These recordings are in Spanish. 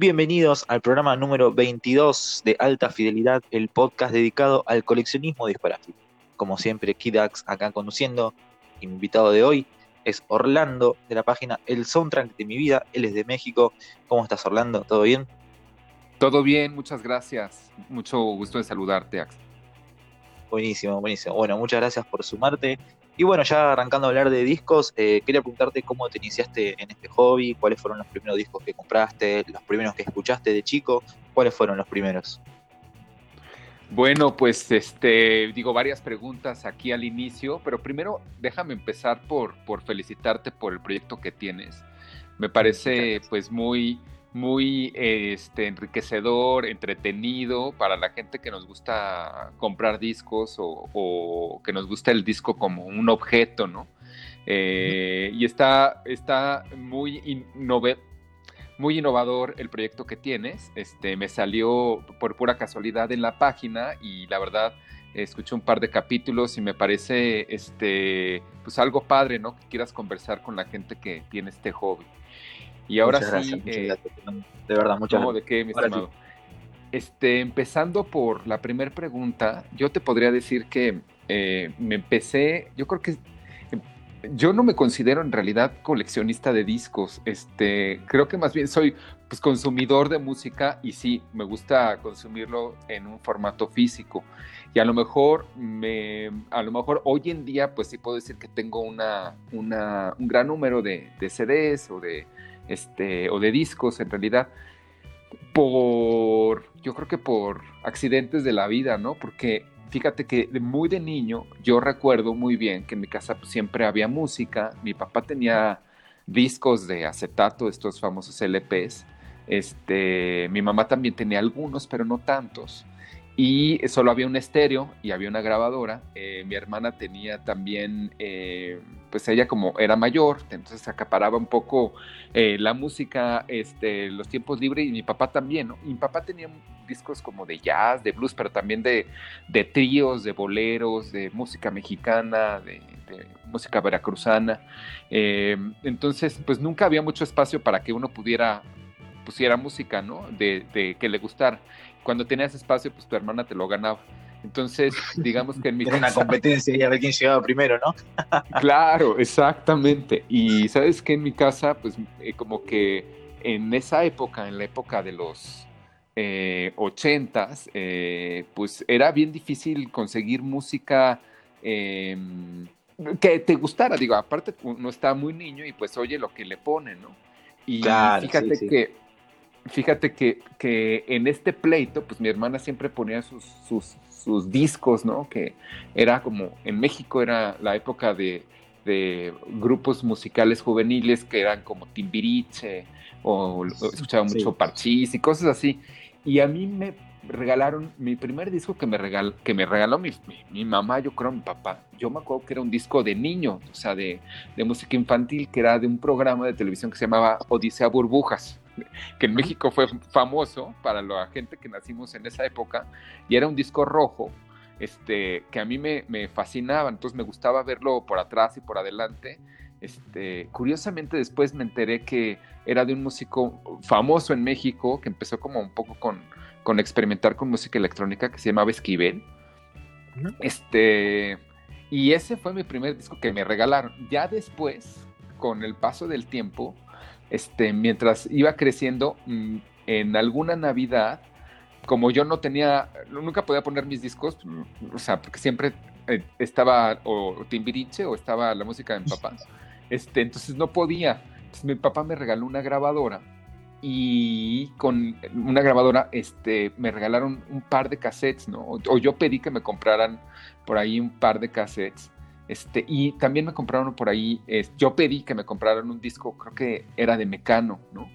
Bienvenidos al programa número 22 de Alta Fidelidad, el podcast dedicado al coleccionismo discográfico. Como siempre, Kidax acá conduciendo. Invitado de hoy es Orlando de la página El Soundtrack de mi vida. Él es de México. ¿Cómo estás, Orlando? ¿Todo bien? Todo bien, muchas gracias. Mucho gusto de saludarte, Axel. Buenísimo, buenísimo. Bueno, muchas gracias por sumarte. Y bueno, ya arrancando a hablar de discos, eh, quería preguntarte cómo te iniciaste en este hobby, cuáles fueron los primeros discos que compraste, los primeros que escuchaste de chico, cuáles fueron los primeros. Bueno, pues este, digo varias preguntas aquí al inicio, pero primero déjame empezar por, por felicitarte por el proyecto que tienes. Me parece pues muy, muy este, enriquecedor, entretenido para la gente que nos gusta comprar discos o, que nos gusta el disco como un objeto, ¿no? Eh, y está, está muy, muy innovador el proyecto que tienes. Este, me salió por pura casualidad en la página y la verdad escuché un par de capítulos y me parece este, pues algo padre, ¿no? Que quieras conversar con la gente que tiene este hobby. Y ahora sí, eh, de verdad, muchas gracias. ¿De qué, mi estimado? Este, empezando por la primera pregunta, yo te podría decir que eh, me empecé, yo creo que yo no me considero en realidad coleccionista de discos, este, creo que más bien soy pues, consumidor de música y sí, me gusta consumirlo en un formato físico. Y a lo mejor me, a lo mejor hoy en día, pues sí puedo decir que tengo una, una un gran número de, de CDs o de, este, o de discos en realidad, por, yo creo que por accidentes de la vida, ¿no? Porque fíjate que muy de niño yo recuerdo muy bien que en mi casa siempre había música, mi papá tenía discos de acetato, estos famosos LPs, este, mi mamá también tenía algunos, pero no tantos y solo había un estéreo y había una grabadora. Eh, mi hermana tenía también, eh, pues ella como era mayor, entonces acaparaba un poco eh, la música, este, los tiempos libres y mi papá también, ¿no? mi papá tenía discos como de jazz, de blues, pero también de, de tríos, de boleros, de música mexicana, de, música veracruzana. entonces, pues nunca había mucho espacio para que uno pudiera pusiera música, ¿no? De, de que le gustara cuando tenías espacio, pues tu hermana te lo ganaba. Entonces, digamos que en mi Era una competencia y a ver quién llegaba primero, ¿no? claro, exactamente. Y sabes que en mi casa, pues eh, como que en esa época, en la época de los eh, ochentas, eh, pues era bien difícil conseguir música em, que te gustara. Digo, aparte uno está muy niño y pues oye lo que le pone, ¿no? Y fíjate que fíjate que, que, en este pleito, pues mi hermana siempre ponía sus, sus, sus, discos, ¿no? Que era como, en México era la época de, de grupos musicales juveniles que eran como Timbiriche, o, escuchaba mucho Parchís y cosas así. Y a mí me regalaron mi primer disco que me, regal, que me regaló mi, mi, mamá, yo creo mi papá. Yo me acuerdo que era un disco de niño, o sea, de, de música infantil, que era de un programa de televisión que se llamaba Odisea Burbujas que en México fue famoso para la gente que nacimos en esa época, y era un disco rojo, este, que a mí me, me fascinaba, entonces me gustaba verlo por atrás y por adelante. Este, curiosamente después me enteré que era de un músico famoso en México, que empezó como un poco con, con experimentar con música electrónica, que se llamaba Esquivel. Este, y ese fue mi primer disco que me regalaron. Ya después, con el paso del tiempo, este, mientras iba creciendo, mm, en alguna Navidad, como yo no tenía, nunca podía poner mis discos, o sea, porque siempre eh, estaba o Timbiriche o estaba la música de mi papá, este, entonces no podía. Entonces mi papá me regaló una grabadora y con una grabadora este, me regalaron un par de cassettes, ¿no? O, yo pedí que me compraran por ahí un par de cassettes este, y también me compraron por ahí, yo pedí que me compraran un disco, creo que era de Mecano, ¿no?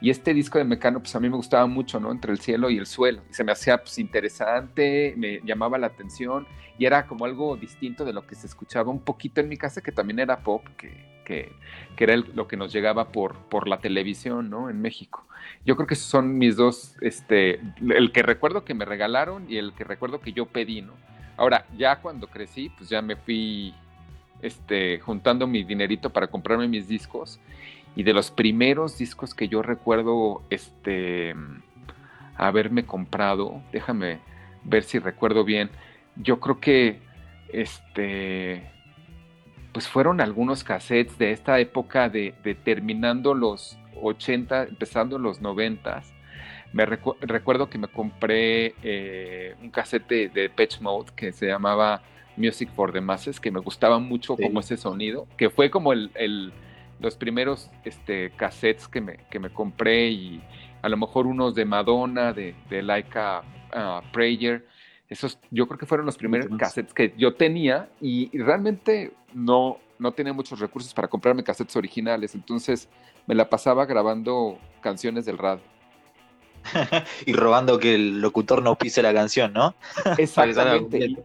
Y este disco de Mecano, pues a mí me gustaba mucho, ¿no? Entre el cielo y el suelo. Y se me hacía, pues, interesante, me llamaba la atención y era como algo distinto de lo que se escuchaba un poquito en mi casa, que también era pop, que, que, que era lo que nos llegaba por, por la televisión, ¿no? En México. Yo creo que esos son mis dos, este, el que recuerdo que me regalaron y el que recuerdo que yo pedí, ¿no? Ahora, ya cuando crecí, pues ya me fui este, juntando mi dinerito para comprarme mis discos. y de los primeros discos que yo recuerdo este, haberme comprado, déjame ver si recuerdo bien, yo creo que este, pues fueron algunos cassettes de esta época de, terminando los 80, empezando los 90. Me recuerdo que me compré eh, un cassette de, Patch Mode que se llamaba Music for the Masses, que me gustaba mucho como ese sonido, que fue como el los primeros este, cassettes que me, que me compré y a lo mejor unos de Madonna, de, de Laika uh, Prayer. Esos yo creo que fueron los primeros cassettes que yo tenía y, realmente no, no tenía muchos recursos para comprarme cassettes originales, entonces me la pasaba grabando canciones del radio. y robando que el locutor no pise la canción, ¿no? Exactamente.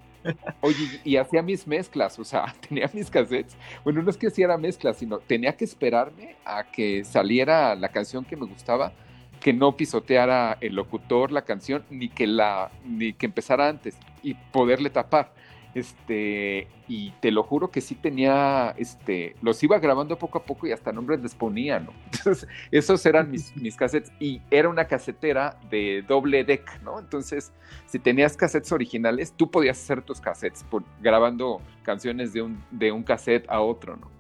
Oye, y hacía mis mezclas, o sea, tenía mis cassettes. Bueno, no es que hiciera mezclas, sino tenía que esperarme a que saliera la canción que me gustaba, que no pisoteara el locutor la canción, ni que la, ni que empezara antes, y poderle tapar. Este, y te lo juro que sí tenía, este, los iba grabando poco a poco y hasta nombres les ponía, ¿no? Entonces, esos eran mis, mis cassettes y era una casetera de doble deck, ¿no? Entonces, si tenías cassettes originales, tú podías hacer tus cassettes por, grabando canciones de un, de un cassette a otro, ¿no?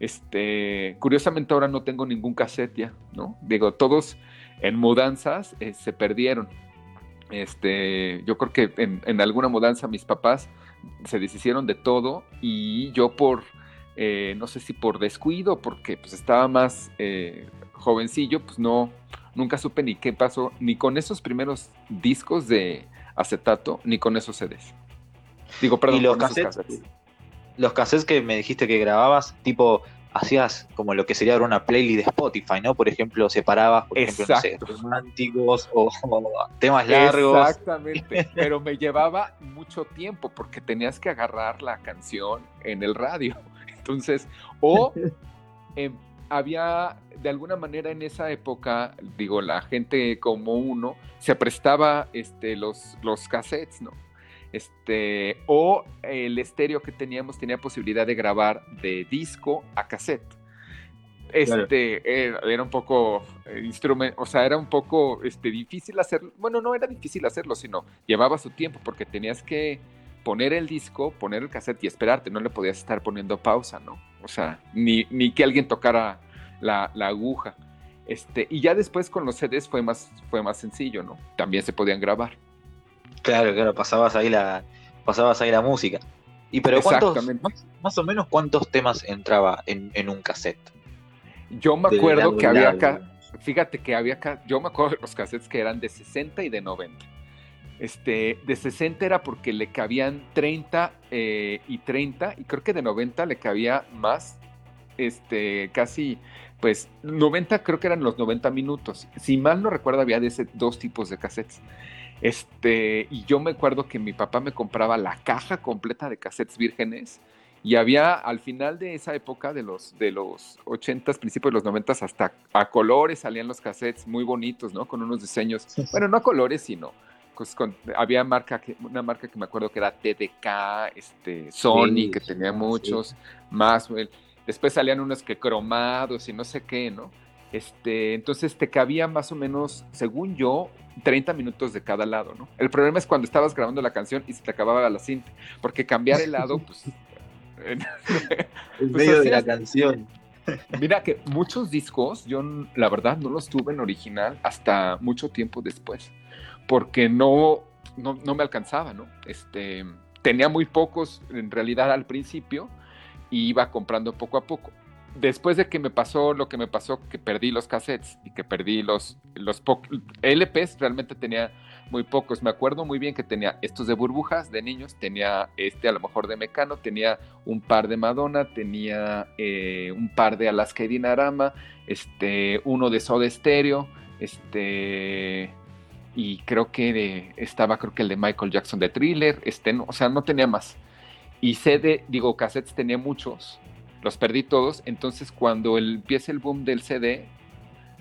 Este, curiosamente ahora no tengo ningún cassette ya, ¿no? Digo, todos en mudanzas eh, se perdieron. Este, yo creo que en, en alguna mudanza mis papás se deshicieron de todo y yo por, eh, no sé si por descuido, porque pues estaba más eh, jovencillo, pues no, nunca supe ni qué pasó, ni con esos primeros discos de acetato, ni con esos CDs. Digo, perdón, ¿Y los cassettes, los cassettes que me dijiste que grababas, tipo hacías como lo que sería una playlist de Spotify, ¿no? Por ejemplo, separabas, por ejemplo, no sé, románticos o, temas largos. Exactamente, pero me llevaba mucho tiempo porque tenías que agarrar la canción en el radio. Entonces, o em, había, de alguna manera en esa época, digo, la gente como uno, se prestaba este, los, los cassettes, ¿no? Este, o el estéreo que teníamos tenía posibilidad de grabar de disco a cassette. Este era, un poco eh, instrumento, o sea, era un poco este, difícil hacerlo. Bueno, no era difícil hacerlo, sino llevaba su tiempo porque tenías que poner el disco, poner el cassette y esperarte. No le podías estar poniendo pausa, ¿no? O sea, ni, ni que alguien tocara la, la aguja. Este, y ya después con los CDs fue más, fue más sencillo, ¿no? También se podían grabar. Claro, claro, pasabas ahí la, pasabas ahí la música. Y pero cuántos, más, o menos cuántos temas entraba en, un cassette. Yo me acuerdo que había acá, fíjate que había acá, yo me acuerdo de los cassettes que eran de 60 y de 90. Este, de 60 era porque le cabían 30 eh, y 30, y creo que de 90 le cabía más, este, casi, pues 90 creo que eran los 90 minutos. Si mal no recuerdo, había de ese, dos tipos de cassettes. Este, y yo me acuerdo que mi papá me compraba la caja completa de cassettes vírgenes y había al final de esa época de los de los 80s, principios de los 90s hasta a colores salían los cassettes muy bonitos, ¿no? Con unos diseños, bueno, no a colores, sino pues había marca que, una marca que me acuerdo que era TDK, este Sony que tenía muchos, más después salían unos que cromados y no sé qué, ¿no? Este, entonces te cabía más o menos, según yo, 30 minutos de cada lado, ¿no? El problema es cuando estabas grabando la canción y se te acababa la cinta, porque cambiar el lado, pues... en pues, medio de la canción. Mira que muchos discos, yo la verdad no los tuve en original hasta mucho tiempo después, porque no, no, no me alcanzaba, ¿no? Este, tenía muy pocos en realidad al principio y iba comprando poco a poco después de que me pasó lo que me pasó, que perdí los cassettes y que perdí los, los LPs, realmente tenía muy pocos. Me acuerdo muy bien que tenía estos de burbujas de niños, tenía este a lo mejor de Mecano, tenía un par de Madonna, tenía eh, un par de Alaska y Dinarama, este, uno de Soda Stereo, este, y creo que estaba creo que el de Michael Jackson de Thriller, este, o sea, no tenía más. Y CD, digo, cassettes tenía muchos, los perdí todos. Entonces, cuando el, empieza el boom del CD,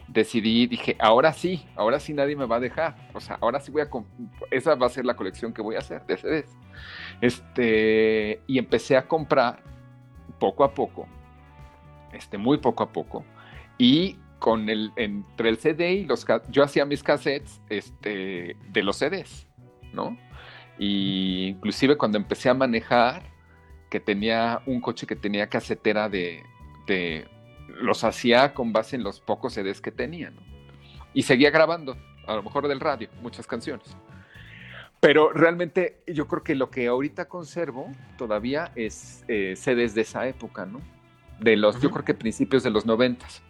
decidí, dije, ahora sí, ahora sí nadie me va a dejar. O sea, ahora sí voy a. Esa va a ser la colección que voy a hacer de CDs. Este, y empecé a comprar poco a poco, este, muy poco a poco, Y con el, entre el CD y los, yo hacía mis cassettes este, de los CDs, ¿no? Y inclusive cuando empecé a manejar, que tenía un coche que tenía casetera de, de los hacía con base en los pocos CDs que tenía, ¿no? Y seguía grabando, a lo mejor del radio, muchas canciones. Pero realmente yo creo que lo que ahorita conservo todavía es eh, CDs de esa época, ¿no? De los, yo creo que principios de los noventas.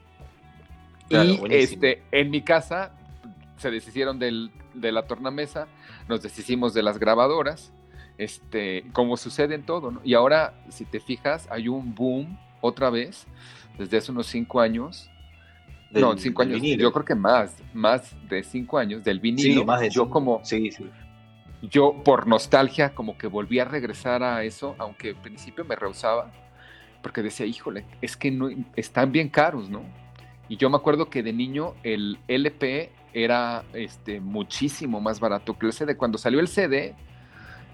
y este, en mi casa se deshicieron del, de la tornamesa, nos deshicimos de las grabadoras, este, como sucede en todo, ¿no? Y ahora, si te fijas, hay un boom otra vez, desde hace unos cinco años. no, cinco años, yo creo que más, más de cinco años del vinilo. Sí, más de yo como, sí, sí. Yo por nostalgia como que volví a regresar a eso, aunque al principio me rehusaba, porque decía, híjole, es que no, están bien caros, ¿no? Y yo me acuerdo que de niño el LP era este, muchísimo más barato que el CD. Cuando salió el CD,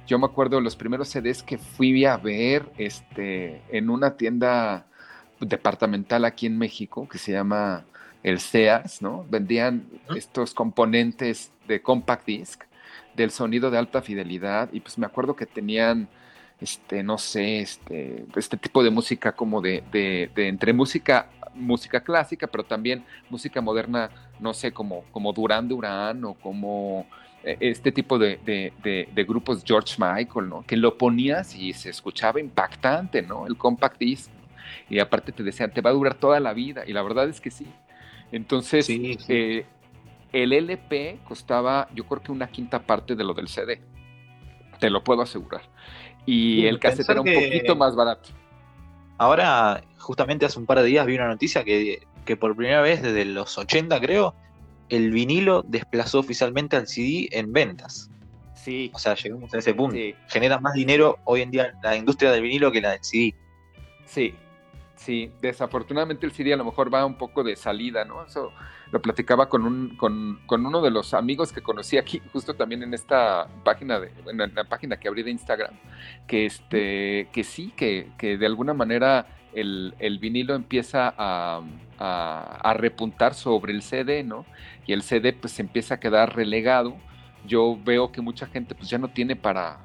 yo me acuerdo de los primeros CDs que fui a ver este, en una tienda departamental aquí en México que se llama el Sears, ¿no? Vendían estos componentes de compact disc del sonido de alta fidelidad y pues me acuerdo que tenían este no sé este este tipo de música como de, de, entre música música clásica pero también música moderna no sé como como Duran Duran o como este tipo de, de, grupos George Michael no que lo ponías y se escuchaba impactante no el compact disc y aparte te decían te va a durar toda la vida y la verdad es que sí entonces eh, el LP costaba, yo creo que una quinta parte de lo del CD. Te lo puedo asegurar. Y el cassette era un poquito más barato. Ahora, justamente hace un par de días vi una noticia que, por primera vez desde los 80, creo, el vinilo desplazó oficialmente al CD en ventas. Sí. O sea, llegamos a ese punto. Genera más dinero hoy en día la industria del vinilo que la del CD. Sí, sí. Desafortunadamente el CD a lo mejor va un poco de salida, ¿no? Eso lo platicaba con, un, con, con, uno de los amigos que conocí aquí, justo también en esta página, de, en la página que abrí de Instagram, que, este, que sí, que, que de alguna manera el, el vinilo empieza a, a, repuntar sobre el CD, ¿no? Y el CD pues empieza a quedar relegado. Yo veo que mucha gente pues ya no tiene para,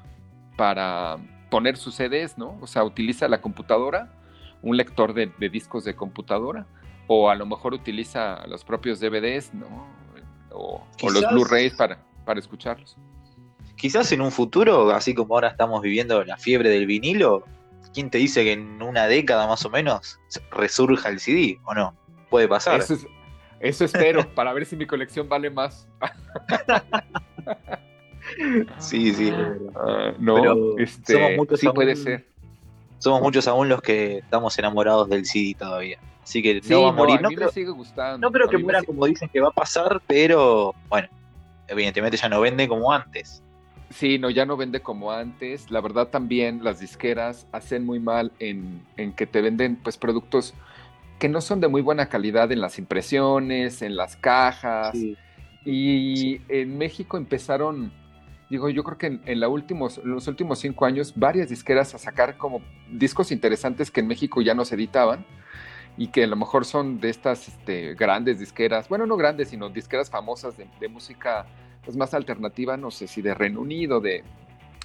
para poner sus CDs, ¿no? O sea, utiliza la computadora, un lector de, de discos de computadora o a lo mejor utiliza los propios DVDs, ¿no? O, los Blu-rays para, para escucharlos. Quizás en un futuro, así como ahora estamos viviendo la fiebre del vinilo, ¿quién te dice que en una década más o menos resurja el CD o no? Puede pasar. Eso, espero, para ver si mi colección vale más. sí, sí. Ah, no, este, sí puede ser. Somos muchos aún los que estamos enamorados del CD todavía. Así que no va a morir. no, creo, sigue gustando. no creo que muera como dicen que va a pasar, pero bueno, evidentemente ya no vende como antes. Sí, no, ya no vende como antes. La verdad también las disqueras hacen muy mal en, que te venden pues productos que no son de muy buena calidad en las impresiones, en las cajas. Y en México empezaron, digo, yo creo que en, en últimos, los últimos cinco años, varias disqueras a sacar como discos interesantes que en México ya no se editaban y que a lo mejor son de estas este, grandes disqueras, bueno, no grandes, sino disqueras famosas de, música pues, más alternativa, no sé si de Reino Unido, de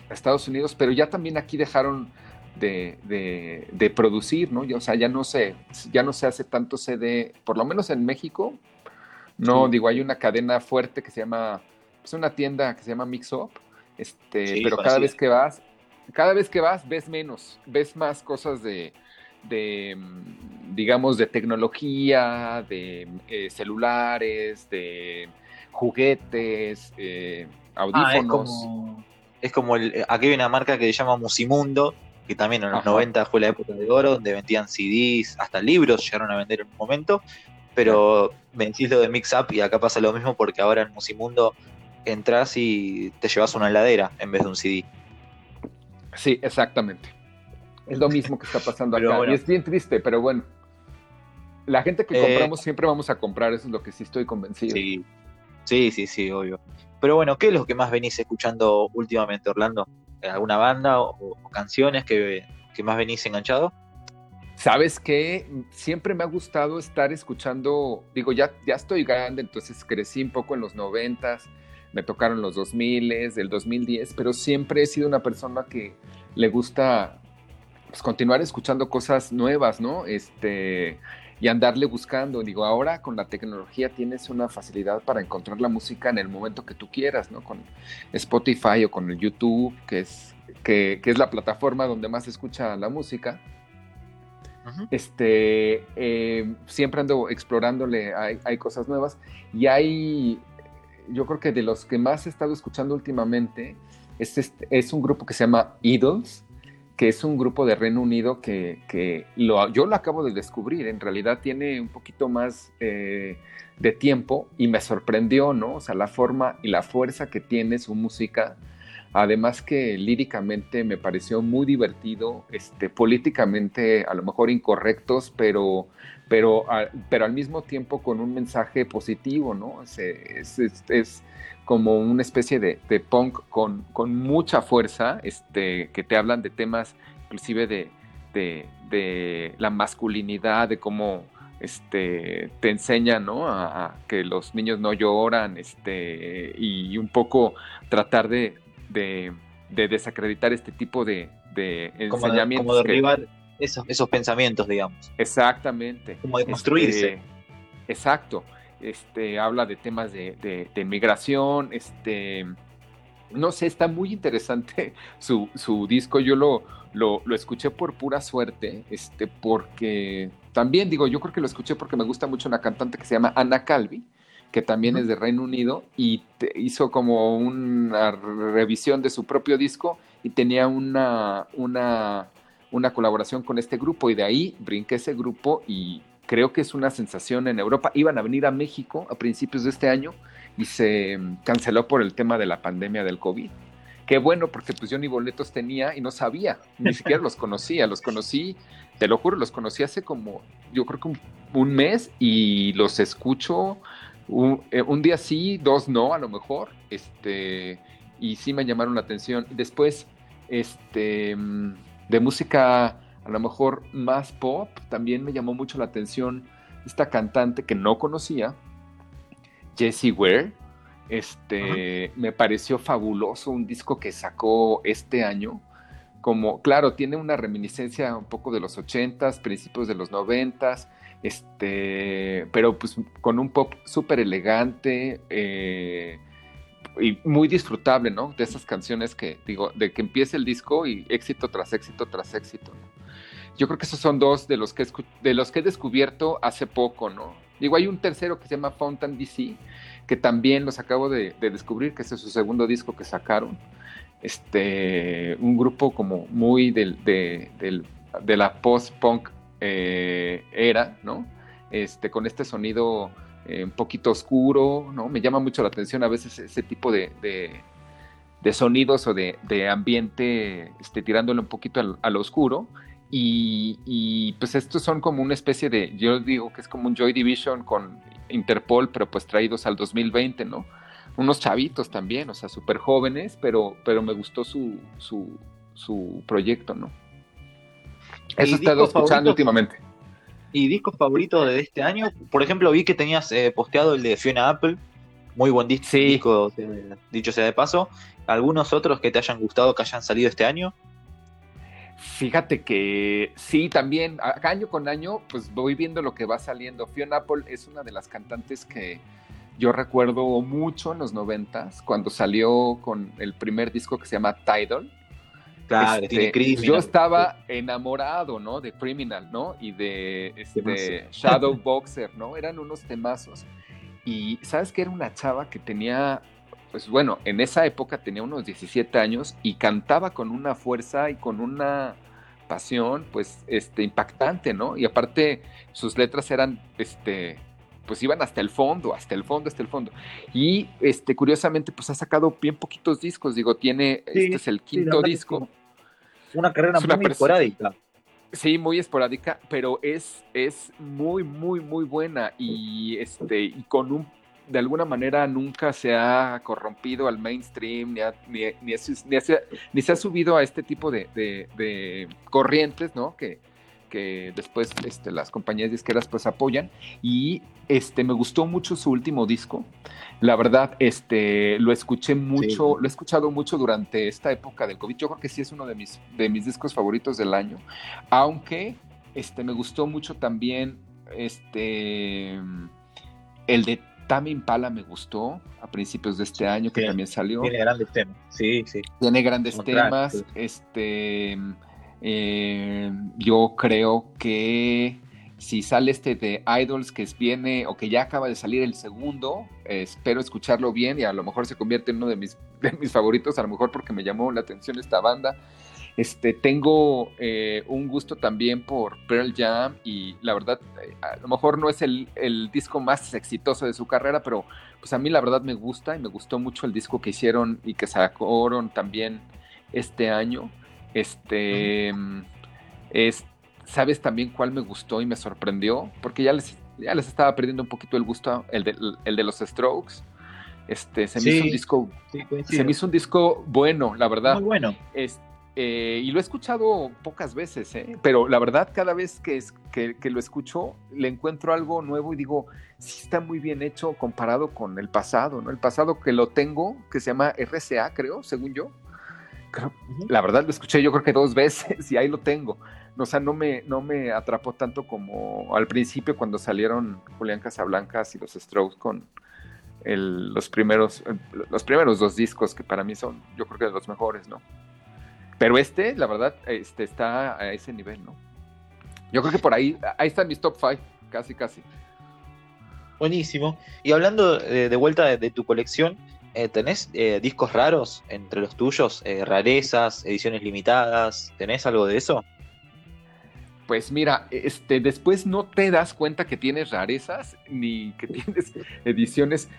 Estados Unidos, pero ya también aquí dejaron de, de, producir, ¿no? O sea, ya no, se, ya no se hace tanto CD, por lo menos en México, no, digo, hay una cadena fuerte que se llama, es una tienda que se llama Mix Up, este, pero cada vez que vas, cada vez que vas ves menos, ves más cosas de de, digamos, de tecnología, de eh, celulares, de juguetes, eh, ah, audífonos. es como, el, aquí hay una marca que se llama Musimundo, que también en los 90 fue la época de oro, donde vendían CDs, hasta libros llegaron a vender en un momento, pero me decís lo de Mix Up y acá pasa lo mismo porque ahora en Musimundo entras y te llevas una heladera en vez de un CD. Sí, exactamente. Es lo mismo que está pasando acá. Y es bien triste, pero bueno. La gente que compramos eh, siempre vamos a comprar, eso es lo que sí estoy convencido. Sí, sí, sí, sí, obvio. Pero bueno, ¿qué es lo que más venís escuchando últimamente, Orlando? ¿Alguna banda o, canciones que, más venís enganchado? ¿Sabes qué? Siempre me ha gustado estar escuchando, digo, ya, ya estoy grande, entonces crecí un poco en los noventas, me tocaron los 2000, del 2010, pero siempre he sido una persona que le gusta pues, continuar escuchando cosas nuevas, ¿no? Este, y andarle buscando. Digo, ahora con la tecnología tienes una facilidad para encontrar la música en el momento que tú quieras, ¿no? Con Spotify o con el YouTube, que es, que, es la plataforma donde más se escucha la música. Este, eh, siempre ando explorándole, hay, hay, cosas nuevas y hay, yo creo que de los que más he estado escuchando últimamente, es, este, es un grupo que se llama Idols, que es un grupo de Reino Unido que, lo, yo lo acabo de descubrir, en realidad tiene un poquito más eh, de tiempo y me sorprendió, ¿no? O sea, la forma y la fuerza que tiene su música, además que líricamente me pareció muy divertido, este, políticamente a lo mejor incorrectos, pero, pero, pero al mismo tiempo con un mensaje positivo, ¿no? es, como una especie de, punk con, con, mucha fuerza, este, que te hablan de temas inclusive de, de, la masculinidad, de cómo este, te enseñan ¿no? a, que los niños no lloran y un poco tratar de, desacreditar este tipo de, enseñamientos. Como derribar esos, esos pensamientos, digamos. Exactamente. Como de construirse. Este, exacto este, habla de temas de, migración, este, no sé, está muy interesante su, disco, yo lo, lo, escuché por pura suerte, este, porque también digo, yo creo que lo escuché porque me gusta mucho una cantante que se llama Ana Calvi, que también es de Reino Unido y hizo como una revisión de su propio disco y tenía una, una, una colaboración con este grupo y de ahí brinqué ese grupo y creo que es una sensación en Europa. Iban a venir a México a principios de este año y se canceló por el tema de la pandemia del COVID. Qué bueno, porque pues yo ni boletos tenía y no sabía, ni siquiera los conocía, los conocí, te lo juro, los conocí hace como, yo creo que un, mes y los escucho eh, un, día sí, dos no, a lo mejor, este, y sí me llamaron la atención. Después, este, de música a lo mejor más pop. También me llamó mucho la atención esta cantante que no conocía, Jessie Ware. Este, me pareció fabuloso un disco que sacó este año. Como, claro, tiene una reminiscencia un poco de los 80s, principios de los 90s, este, pero pues con un pop súper elegante eh, y muy disfrutable, ¿no? De esas canciones que, digo, de que empieza el disco y éxito tras éxito tras éxito. Yo creo que esos son dos de los que, de los que he descubierto hace poco, ¿no? Digo, hay un tercero que se llama Fountain DC, que también los acabo de, descubrir, que es su segundo disco que sacaron. Este, un grupo como muy del, de, de la post-punk eh, era, ¿no? Este, con este sonido eh, un poquito oscuro, ¿no? Me llama mucho la atención a veces ese tipo de, de sonidos o de, ambiente, este, tirándole un poquito al, al oscuro. Y, pues estos son como una especie de, yo digo que es como un Joy Division con Interpol, pero pues traídos al 2020, ¿no? Unos chavitos también, o sea, súper jóvenes, pero, pero me gustó su, su, proyecto, ¿no? Eso he estado escuchando últimamente. ¿Y discos favoritos de este año? Por ejemplo, vi que tenías eh, posteado el de Fiona Apple, muy buen disco, dicho sea de paso. ¿Algunos otros que te hayan gustado, que hayan salido este año? Fíjate que sí, también año con año, pues voy viendo lo que va saliendo. Fiona Apple es una de las cantantes que yo recuerdo mucho en los noventas, cuando salió con el primer disco que se llama Tidal. Claro, este, yo estaba enamorado, ¿no? De Criminal, ¿no? Y de este, Shadow Boxer, ¿no? Eran unos temazos. Y sabes que era una chava que tenía pues bueno, en esa época tenía unos 17 años y cantaba con una fuerza y con una pasión, pues, este, impactante, ¿no? Y aparte, sus letras eran, este, pues iban hasta el fondo, hasta el fondo, hasta el fondo. Y, este, curiosamente, pues ha sacado bien poquitos discos, digo, tiene, este es el quinto disco. Una carrera muy esporádica. Sí, muy esporádica, pero es, es muy, muy, muy buena y, este, y con un de alguna manera nunca se ha corrompido al mainstream, ni, ni, ni, se ha subido a este tipo de, corrientes, ¿no? Que, que después este, las compañías disqueras pues apoyan y este, me gustó mucho su último disco. La verdad, este, lo escuché mucho, lo he escuchado mucho durante esta época del COVID. Yo creo que sí es uno de mis, de mis discos favoritos del año, aunque este, me gustó mucho también este, el de Tame Impala me gustó a principios de este año, que también salió. Tiene grandes temas, sí, sí. Tiene grandes temas. Este, eh, yo creo que si sale este de Idols que viene o que ya acaba de salir el segundo, espero escucharlo bien y a lo mejor se convierte en uno de mis, de mis favoritos, a lo mejor porque me llamó la atención esta banda. Este, tengo eh, un gusto también por Pearl Jam y la verdad, eh, a lo mejor no es el, disco más exitoso de su carrera, pero pues a mí la verdad me gusta y me gustó mucho el disco que hicieron y que sacaron también este año. Este, es, ¿sabes también cuál me gustó y me sorprendió? Porque ya les, ya les estaba perdiendo un poquito el gusto, el de, el de los Strokes. Este, se me hizo un disco, se me hizo un disco bueno, la verdad. Muy bueno. Este, eh, y lo he escuchado pocas veces, ¿eh? pero la verdad cada vez que, es, que, lo escucho le encuentro algo nuevo y digo, sí está muy bien hecho comparado con el pasado, ¿no? El pasado que lo tengo, que se llama RCA, creo, según yo. La verdad lo escuché yo creo que dos veces y ahí lo tengo. O sea, no me, no me atrapó tanto como al principio cuando salieron Julián Casablancas y los Strokes con los, primeros, los primeros dos discos que para mí son, yo creo que de los mejores, ¿no? Pero este, la verdad, este, está a ese nivel, ¿no? Yo creo que por ahí, ahí están mis top 5, casi, casi. Buenísimo. Y hablando de, vuelta de, tu colección, eh, ¿tenés eh, discos raros entre los tuyos? Eh, rarezas, ediciones limitadas, ¿tenés algo de eso? Pues mira, este, después no te das cuenta que tienes rarezas ni que tienes ediciones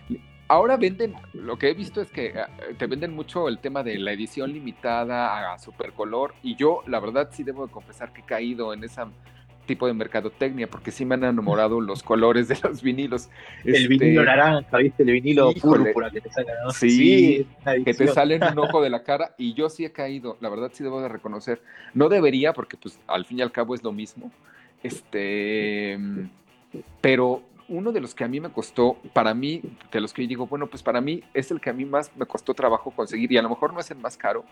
Ahora venden, lo que he visto es que te venden mucho el tema de la edición limitada a supercolor y yo la verdad sí debo de confesar que he caído en ese tipo de mercadotecnia porque sí me han enamorado los colores de los vinilos. El este, vinilo naranja, ¿viste? El vinilo púrpura que te sale, ¿no? Sí, que te sale en un ojo de la cara y yo sí he caído, la verdad sí debo de reconocer. No debería porque pues al fin y al cabo es lo mismo. Este, pero uno de los que a mí me costó, para mí, de los que yo digo, bueno, pues para mí es el que a mí más me costó trabajo conseguir y a lo mejor no es el más caro,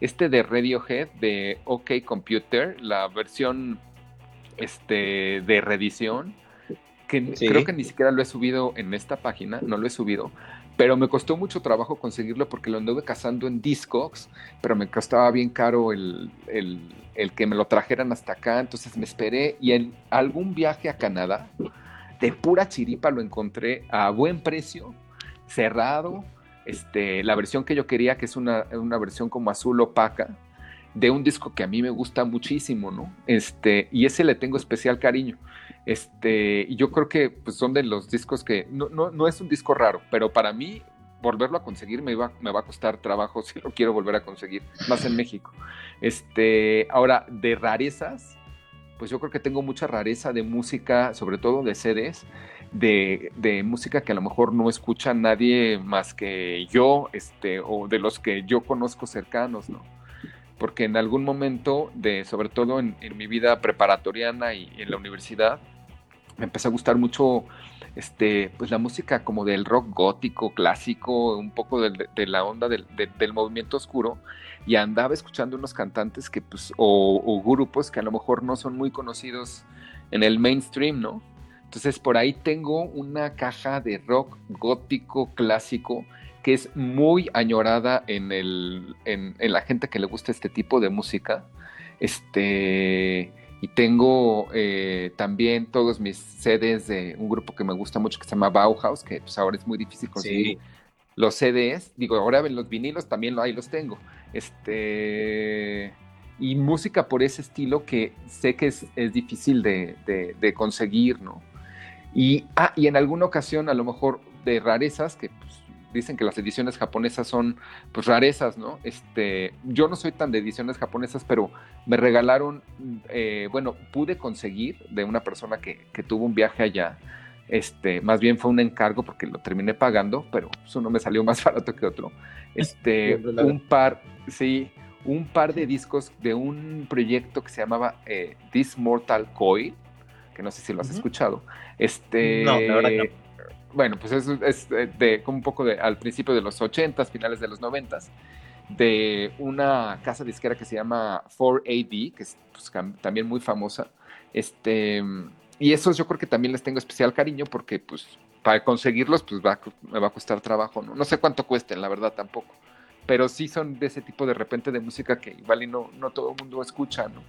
este de Radiohead, de OK Computer, la versión este, de reedición, que creo que ni siquiera lo he subido en esta página, no lo he subido, pero me costó mucho trabajo conseguirlo porque lo anduve cazando en Discogs, pero me costaba bien caro el, el que me lo trajeran hasta acá, entonces me esperé y en algún viaje a Canadá, de pura chiripa lo encontré a buen precio, cerrado, este, la versión que yo quería, que es una, una, versión como azul opaca, de un disco que a mí me gusta muchísimo, ¿no? Este, y ese le tengo especial cariño. Este, yo creo que pues, son de los discos que no, no, no es un disco raro, pero para mí volverlo a conseguir me, va, me va a costar trabajo si lo quiero volver a conseguir, más en México. Este, ahora, de rarezas, pues yo creo que tengo mucha rareza de música, sobre todo de CDs, de, música que a lo mejor no escucha nadie más que yo, este, o de los que yo conozco cercanos, ¿no? Porque en algún momento, de, sobre todo en, mi vida preparatoriana y en la universidad, me empezó a gustar mucho este, pues la música como del rock gótico, clásico, un poco de, la onda del, del, movimiento oscuro, y andaba escuchando unos cantantes que, pues, o, grupos que a lo mejor no son muy conocidos en el mainstream, ¿no? Entonces por ahí tengo una caja de rock gótico clásico que es muy añorada en, el, en, en la gente que le gusta este tipo de música. Este, y tengo eh, también todos mis CDs de un grupo que me gusta mucho que se llama Bauhaus, que pues ahora es muy difícil conseguir los CDs. Digo, ahora los vinilos también ahí los tengo. Este, y música por ese estilo que sé que es, difícil de, conseguir, ¿no? Y, ah, y en alguna ocasión, a lo mejor de rarezas, que pues, dicen que las ediciones japonesas son pues rarezas, ¿no? Este, yo no soy tan de ediciones japonesas, pero me regalaron, eh, bueno, pude conseguir de una persona que, tuvo un viaje allá, este, más bien fue un encargo porque lo terminé pagando, pero pues, uno me salió más barato que otro. Este, un par, sí, un par de discos de un proyecto que se llamaba eh, This Mortal Coil, que no sé si lo has escuchado. Este, no, la verdad que no. Bueno, pues es, es de, como un poco de, al principio de los 80s, finales de los 90s, de una casa disquera que se llama 4AD, que es pues, también muy famosa. Este, y esos yo creo que también les tengo especial cariño porque pues para conseguirlos pues va, me va a costar trabajo, ¿no? No sé cuánto cuesten, la verdad tampoco. Pero sí son de ese tipo de repente de música que igual y no, no todo el mundo escucha, ¿no?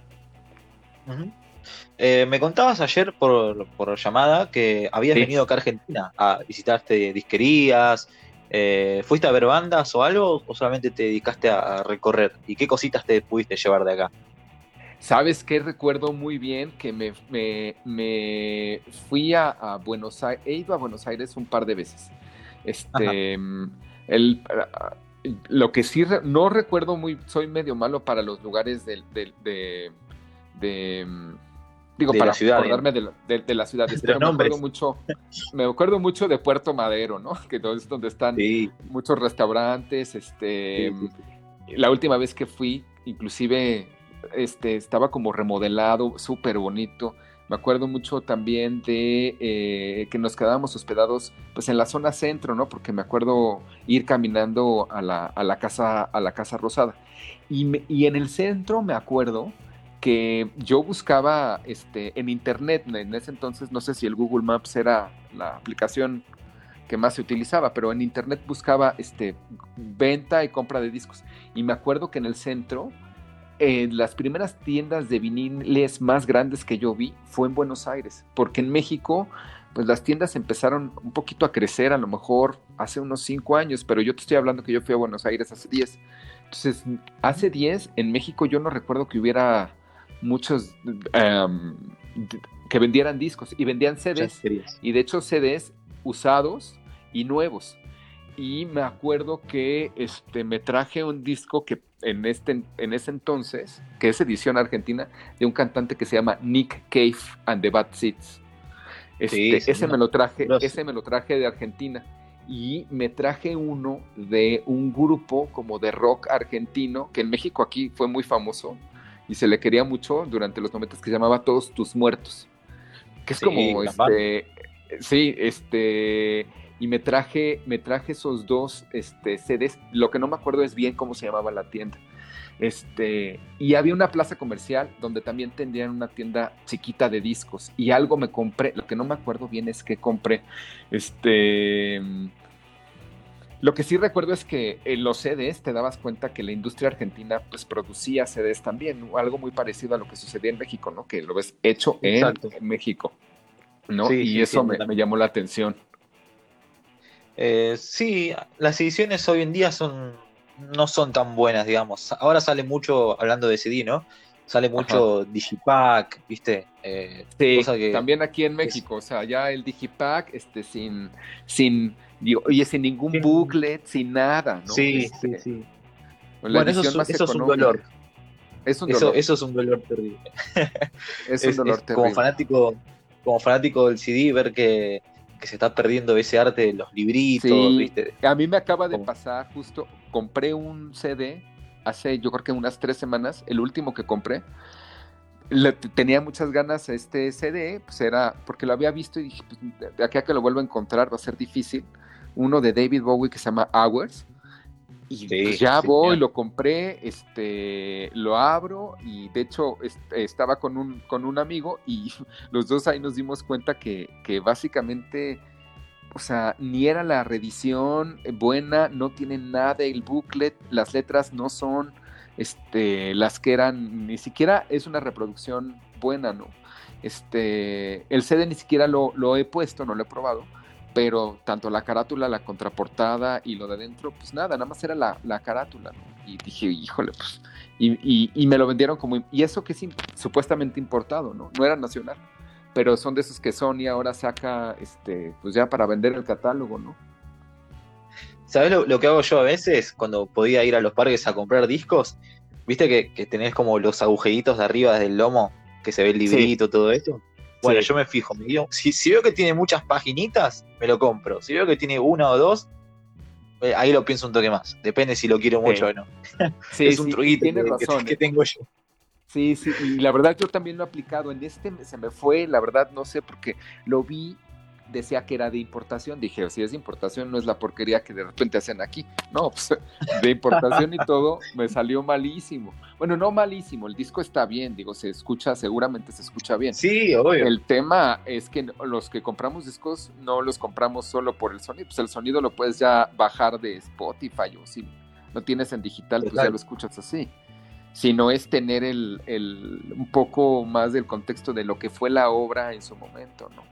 Eh, me contabas ayer por, por llamada que habías Sí. venido acá a Argentina a visitarte disquerías. eh, ¿Fuiste a ver bandas o algo o solamente te dedicaste a, a recorrer? ¿Y qué cositas te pudiste llevar de acá? ¿Sabes qué? Recuerdo muy bien que me, me- me fui a, a Buenos Aires, he ido a Buenos Aires un par de veces. Este, mm, el, ah, lo que sí, no recuerdo muy, soy medio malo para los lugares del- del- de, de, mm, digo, De para la ciudad, acordarme de, la- de- de pero los me acuerdo mucho, me acuerdo mucho de Puerto Madero, ¿no? Que es donde están Sí, muchos restaurantes, este, sí, sí, la última vez que fui, inclusive este, estaba como remodelado, súper bonito. Me acuerdo mucho también de eh, que nos quedábamos hospedados pues en la zona centro, ¿no? Porque me acuerdo ir caminando a la, a la casa, a la casa rosada. Y, me- y en el centro me acuerdo que yo buscaba este, en internet, en ese entonces no sé si el Google Maps era la aplicación que más se utilizaba, pero en internet buscaba este, venta y compra de discos. Y me acuerdo que en el centro, eh, las primeras tiendas de viniles más grandes que yo vi fue en Buenos Aires, porque en México, pues las tiendas empezaron un poquito a crecer, a lo mejor hace unos 5 años, pero yo te estoy hablando que yo fui a Buenos Aires hace 10. Entonces, hace 10 en México yo no recuerdo que hubiera muchos d- que vendieran discos y vendían CDs. Y de hecho CDs usados y nuevos. Y me acuerdo que este, me traje un disco que en, este, en ese entonces, que es edición argentina, de un cantante que se llama Nick Cave and the Bad Seeds. Este, Sí, ese me lo traje, ese me lo traje de Argentina. Y me traje uno de un grupo como de rock argentino, que en México aquí fue muy famoso y se le quería mucho durante los momentos que se llamaba Todos tus muertos. Que es Sí, como este. Sí, este. Y me traje, me traje esos dos este, CDs. Lo que no me acuerdo es bien cómo se llamaba la tienda. Este, y había una plaza comercial donde también tendrían una tienda chiquita de discos. Y algo me compré. Lo que no me acuerdo bien es que compré. Este. Lo que sí recuerdo es que en los CDs te dabas cuenta que la industria argentina pues producía CDs también, ¿no? algo muy parecido a lo que sucedía en México, ¿no? Que lo ves hecho en, México, ¿no? Sí, y sí, eso sí, me, llamó la atención. Eh, sí, las ediciones hoy en día son no son tan buenas, digamos. Ahora sale mucho, hablando de CD, ¿no? Sale mucho Digipack, ¿viste? Eh, Sí, cosa que- también aquí en México, o sea, ya el Digipack, este, sin, sin, digo, oye, sin ningún Sin- booklet, sin nada, ¿no? sí, Este, sí, sí. la Bueno, eso es, más eso es un dolor. Es un Eso, dolor, eso es un dolor terrible. es un dolor es terrible. como fanático, como fanático del CD, ver que, que se está perdiendo ese arte de los libritos, Sí. ¿viste? A mí me acaba de ¿Cómo? pasar justo, compré un CD hace yo creo que unas tres semanas, el último que compré. Le- tenía muchas ganas a este CD, pues era, porque lo había visto y dije, pues de aquí a que lo vuelva a encontrar va a ser difícil. Uno de David Bowie que se llama Hours. Y Sí, pues ya sí, voy, ya. lo compré, este, lo abro y de hecho este, estaba con un, con un amigo y los dos ahí nos dimos cuenta que, que básicamente o sea, ni era la reedición buena, no tiene nada el booklet, las letras no son este, las que eran, ni siquiera es una reproducción buena, ¿no? Este, el CD ni siquiera lo, lo he puesto, no lo he probado, pero tanto la carátula, la contraportada y lo de adentro, pues nada, nada más era la, la carátula, ¿no? Y dije, híjole, pues, y, y- y me lo vendieron como, y eso que es supuestamente importado, ¿no? No era nacional pero son de esos que Sony ahora saca, este, pues ya para vender el catálogo, ¿no? ¿Sabes lo, lo que hago yo a veces cuando podía ir a los parques a comprar discos? ¿Viste que, que tenés como los agujeritos de arriba del lomo, que se ve el librito, todo esto? Bueno, Sí. yo me fijo, me digo, si, si veo que tiene muchas paginitas, me lo compro. Si veo que tiene una o dos, eh, ahí lo pienso un toque más. Depende si lo quiero mucho o no. Sí, es un truquito que, tengo yo. Sí, sí, y la verdad yo también lo he aplicado. En este se me fue, la verdad no sé, porque lo vi decía que era de importación. Dije, si es de importación, no es la porquería que de repente hacen aquí. No, pues de importación y todo, me salió malísimo. Bueno, no malísimo, el disco está bien, digo, se escucha, seguramente se escucha bien. Sí, obvio. El tema es que los que compramos discos no los compramos solo por el sonido, pues el sonido lo puedes ya bajar de Spotify o si no tienes en digital, pues ya lo escuchas así sino es tener el, el, un poco más del contexto de lo que fue la obra en su momento, ¿no?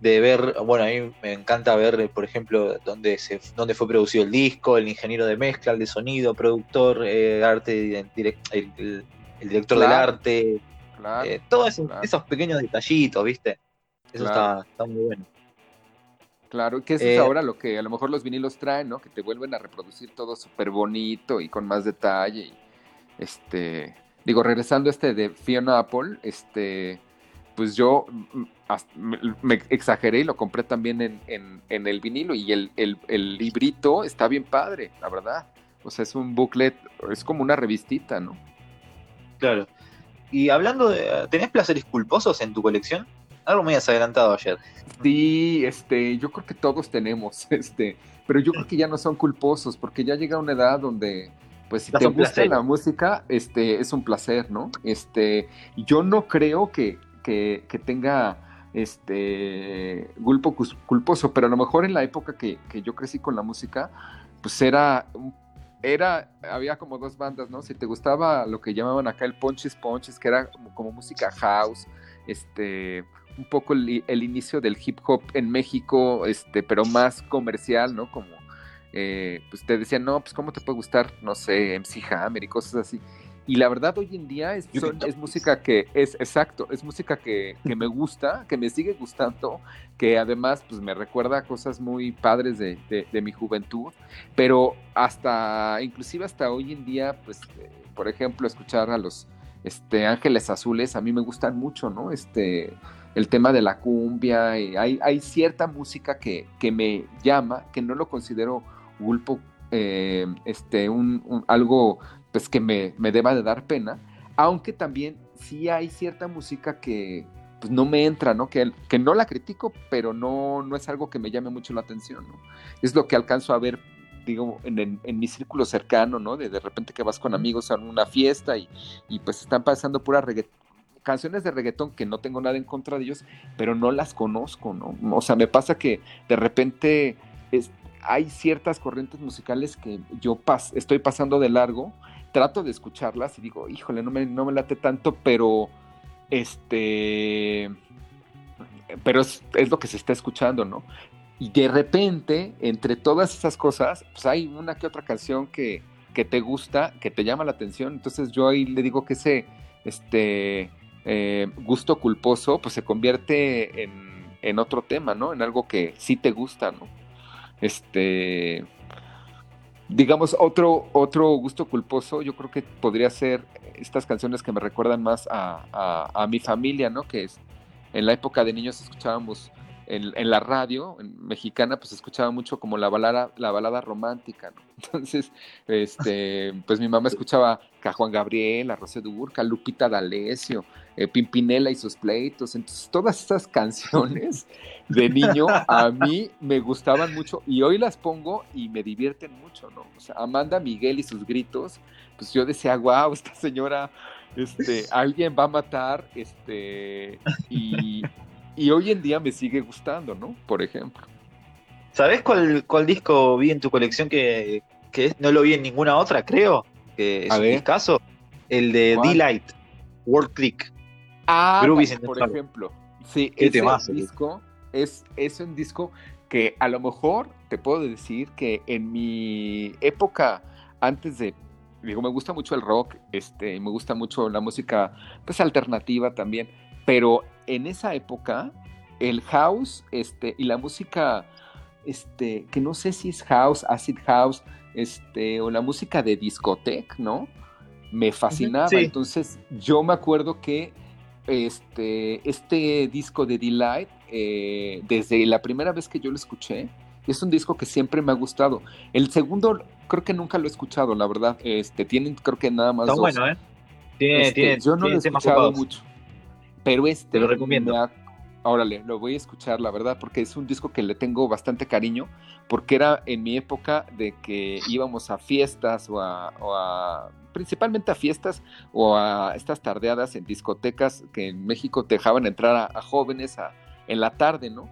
De ver, bueno, a mí me encanta ver, por ejemplo, dónde, se, dónde fue producido el disco, el ingeniero de mezcla, el de sonido, productor, eh, arte, el, director del arte, eh, todos esos, pequeños detallitos, ¿viste? Eso está, muy bueno. Claro, que eso es eh, ahora lo que a lo mejor los vinilos traen, ¿no? Que te vuelven a reproducir todo súper bonito y con más detalle. este, digo, regresando a este de Fiona Apple, este, pues yo me exageré y lo compré también en, el vinilo y el, librito está bien padre, la verdad. O sea, es un booklet, es como una revistita, ¿no? Claro. Y hablando de, ¿tenés placeres culposos en tu colección? Algo muy adelantado ayer. Sí, este, yo creo que todos tenemos, este, pero yo creo que ya no son culposos, porque ya llega una edad donde, pues si te gusta la música, este, es un placer, ¿no? Este, yo no creo que, que, tenga este culpo culposo, pero a lo mejor en la época que, yo crecí con la música, pues era, era, había como dos bandas, ¿no? Si te gustaba lo que llamaban acá el Ponches Ponches, que era como, música house, este, un poco el, inicio del hip hop en México, este, pero más comercial, ¿no? Como, eh, pues te decían, no, pues cómo te puede gustar, no sé, MC Hammer y cosas así. Y la verdad hoy en día es, es música que es exacto, es música que, me gusta, que me sigue gustando, que además pues me recuerda cosas muy padres de, mi juventud, pero hasta, inclusive hasta hoy en día, pues, eh, por ejemplo, escuchar a los este, Ángeles Azules, a mí me gustan mucho, ¿no? Este, el tema de la cumbia, y hay, hay cierta música que, que me llama, que no lo considero gulpo eh, este, un, algo pues que me, deba de dar pena, aunque también sí hay cierta música que pues no me entra, ¿no? Que, que no la critico, pero no, no es algo que me llame mucho la atención, ¿no? Es lo que alcanzo a ver, digo, en, mi círculo cercano, ¿no? De, de repente que vas con amigos a una fiesta y, pues están pasando puras canciones de reggaetón que no tengo nada en contra de ellos, pero no las conozco, ¿no? O sea, me pasa que de repente hay ciertas corrientes musicales que yo estoy pasando de largo trato de escucharlas y digo, híjole, no me, no me late tanto, pero este, pero es, lo que se está escuchando, ¿no? Y de repente, entre todas esas cosas, pues hay una que otra canción que, que te gusta, que te llama la atención. Entonces yo ahí le digo que ese este, eh, gusto culposo, pues se convierte en, en, otro tema, ¿no? En algo que sí te gusta, ¿no? Este, Digamos, otro, otro gusto culposo, yo creo que podría ser estas canciones que me recuerdan más a, mi familia, ¿no? Que es, en la época de niños escuchábamos en, la radio en mexicana, pues escuchaba mucho como la balada, la balada romántica, ¿no? Entonces, este, pues mi mamá escuchaba a Juan Gabriel, a Rosé Durca, Lupita D'Alessio, eh, Pimpinela y sus pleitos. Entonces, todas esas canciones de niño a mí me gustaban mucho y hoy las pongo y me divierten mucho, ¿no? O sea, Amanda Miguel y sus gritos, pues yo decía, wow, esta señora, este, alguien va a matar, este, y, hoy en día me sigue gustando, ¿no? Por ejemplo. ¿Sabes cuál, cuál disco vi en tu colección que, no lo vi en ninguna otra, creo? Que es un caso El de D-Light, World Click. Ah, por ejemplo. Sí, ese disco es, es un disco que a lo mejor te puedo decir que en mi época antes de digo me gusta mucho el rock este me gusta mucho la música pues alternativa también pero en esa época el house este y la música este que no sé si es house acid house este o la música de discoteca no me fascinaba entonces yo me acuerdo que este, este disco de Delight, eh, desde la primera vez que yo lo escuché, Es un disco que siempre me ha gustado. El segundo creo que nunca lo he escuchado, la verdad. Este, tienen creo que nada más Está bueno, ¿eh? Tiene, este, yo no lo he escuchado mucho. Pero este Te lo recomiendo. Órale, lo voy a escuchar, la verdad, porque es un disco que le tengo bastante cariño, porque era en mi época de que íbamos a fiestas o a, principalmente a fiestas o a estas tardeadas en discotecas que en México te dejaban entrar a, jóvenes en la tarde, ¿no?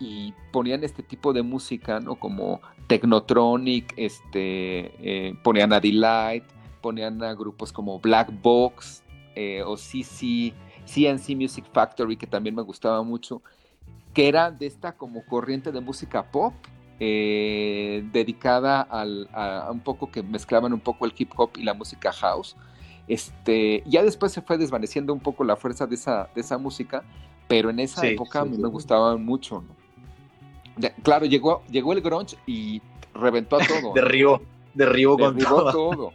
Y ponían este tipo de música, ¿no? Como Technotronic, este, eh, ponían a Delight, ponían a grupos como Black Box eh, o CC CNC Music Factory, que también me gustaba mucho, que era de esta como corriente de música pop, eh, dedicada al, a, un poco que mezclaban un poco el hip hop y la música house. Este, ya después se fue desvaneciendo un poco la fuerza de esa, de esa música, pero en esa época a mí me gustaba mucho. claro, llegó, llegó el grunge y reventó a todo. derribó, derribó, con todo. todo.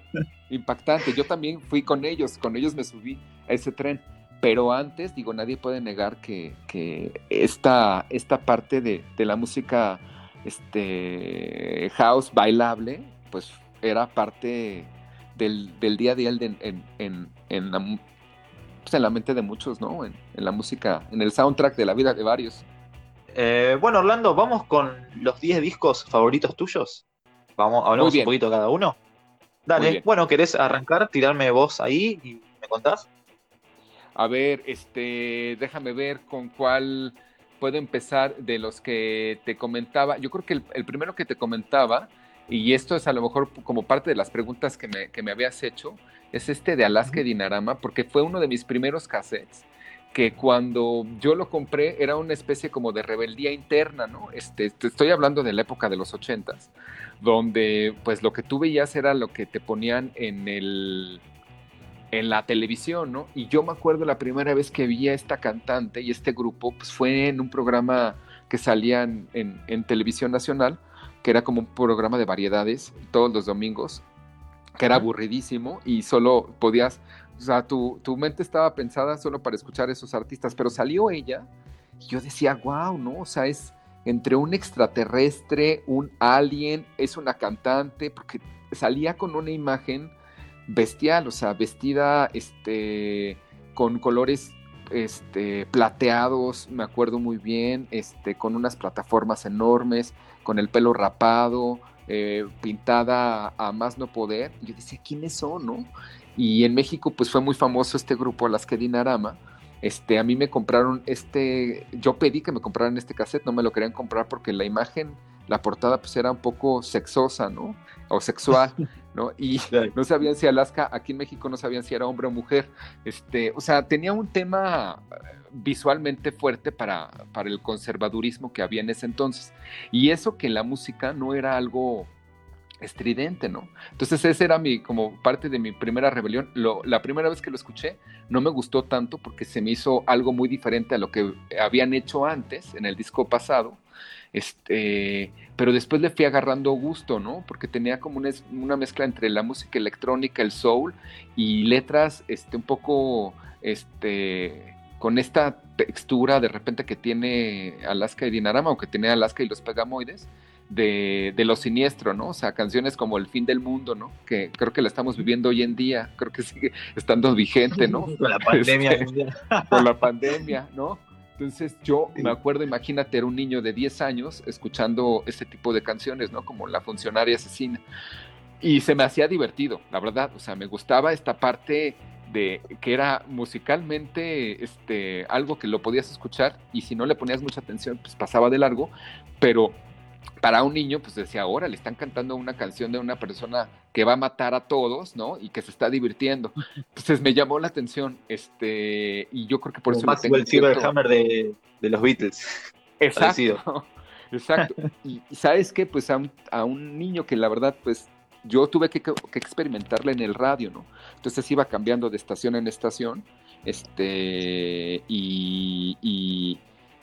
Impactante. Yo también fui con ellos, con ellos me subí a ese tren. Pero antes, digo, nadie puede negar que, esta, esta parte de, la música este, house bailable, pues era parte del, día a día en, en, la, pues, en la mente de muchos, ¿no? En, la música, en el soundtrack de la vida de varios. Eh, bueno, Orlando, vamos con los 10 discos favoritos tuyos. Vamos, hablamos un poquito cada uno. Dale, bueno, ¿querés arrancar, tirarme vos ahí y me contás? A ver, este, déjame ver con cuál puedo empezar de los que te comentaba. Yo creo que el, primero que te comentaba, y esto es a lo mejor como parte de las preguntas que me, que me habías hecho, es este de Alaska y Dinarama, porque fue uno de mis primeros cassettes que cuando yo lo compré era una especie como de rebeldía interna, ¿no? Este, te estoy hablando de la época de los ochentas, donde pues lo que tú veías era lo que te ponían en el, en la televisión, ¿no? Y yo me acuerdo la primera vez que vi a esta cantante y este grupo, pues fue en un programa que salía en, en, televisión nacional, que era como un programa de variedades todos los domingos, que era aburridísimo y solo podías, o sea, tu, tu mente estaba pensada solo para escuchar a esos artistas, pero salió ella y yo decía, wow, ¿no? O sea, es entre un extraterrestre, un alien, es una cantante, porque salía con una imagen bestial, o sea, vestida este, con colores este, plateados, me acuerdo muy bien, este, con unas plataformas enormes, con el pelo rapado, eh, pintada a más no poder. Yo decía, ¿quiénes son, no? Y en México, pues fue muy famoso este grupo, Las que Dinarama. Este, a mí me compraron este, yo pedí que me compraran este cassette, no me lo querían comprar porque la imagen, la portada, pues era un poco sexosa, ¿no? O sexual. ¿no? Y no sabían si Alaska, aquí en México no sabían si era hombre o mujer. Este, o sea, tenía un tema eh, visualmente fuerte para, para el conservadurismo que había en ese entonces. Y eso que la música no era algo estridente, ¿no? Entonces ese era mi, como parte de mi primera rebelión. Lo, la primera vez que lo escuché no me gustó tanto porque se me hizo algo muy diferente a lo que habían hecho antes en el disco pasado. Este, pero después le fui agarrando gusto, ¿no? Porque tenía como una, mezcla entre la música electrónica, el soul y letras, este, un poco, este, con esta textura de repente que tiene Alaska y Dinarama o que tiene Alaska y los Pegamoides. De, de, lo siniestro, ¿no? O sea, canciones como El fin del mundo, ¿no? Que creo que la estamos viviendo hoy en día, creo que sigue estando vigente, ¿no? Con la pandemia. Este, con la pandemia, ¿no? Entonces yo me acuerdo, imagínate, era un niño de 10 años escuchando este tipo de canciones, ¿no? Como La funcionaria asesina. Y se me hacía divertido, la verdad. O sea, me gustaba esta parte de que era musicalmente este, algo que lo podías escuchar y si no le ponías mucha atención, pues pasaba de largo, pero para un niño, pues decía, ahora le están cantando una canción de una persona que va a matar a todos, ¿no? Y que se está divirtiendo. Entonces me llamó la atención, este, y yo creo que por eso más tengo el Hammer de, de, los Beatles. Exacto. Exacto. Y, sabes qué, pues a un, a un, niño que la verdad, pues yo tuve que, que, experimentarle en el radio, ¿no? Entonces iba cambiando de estación en estación, este, y, y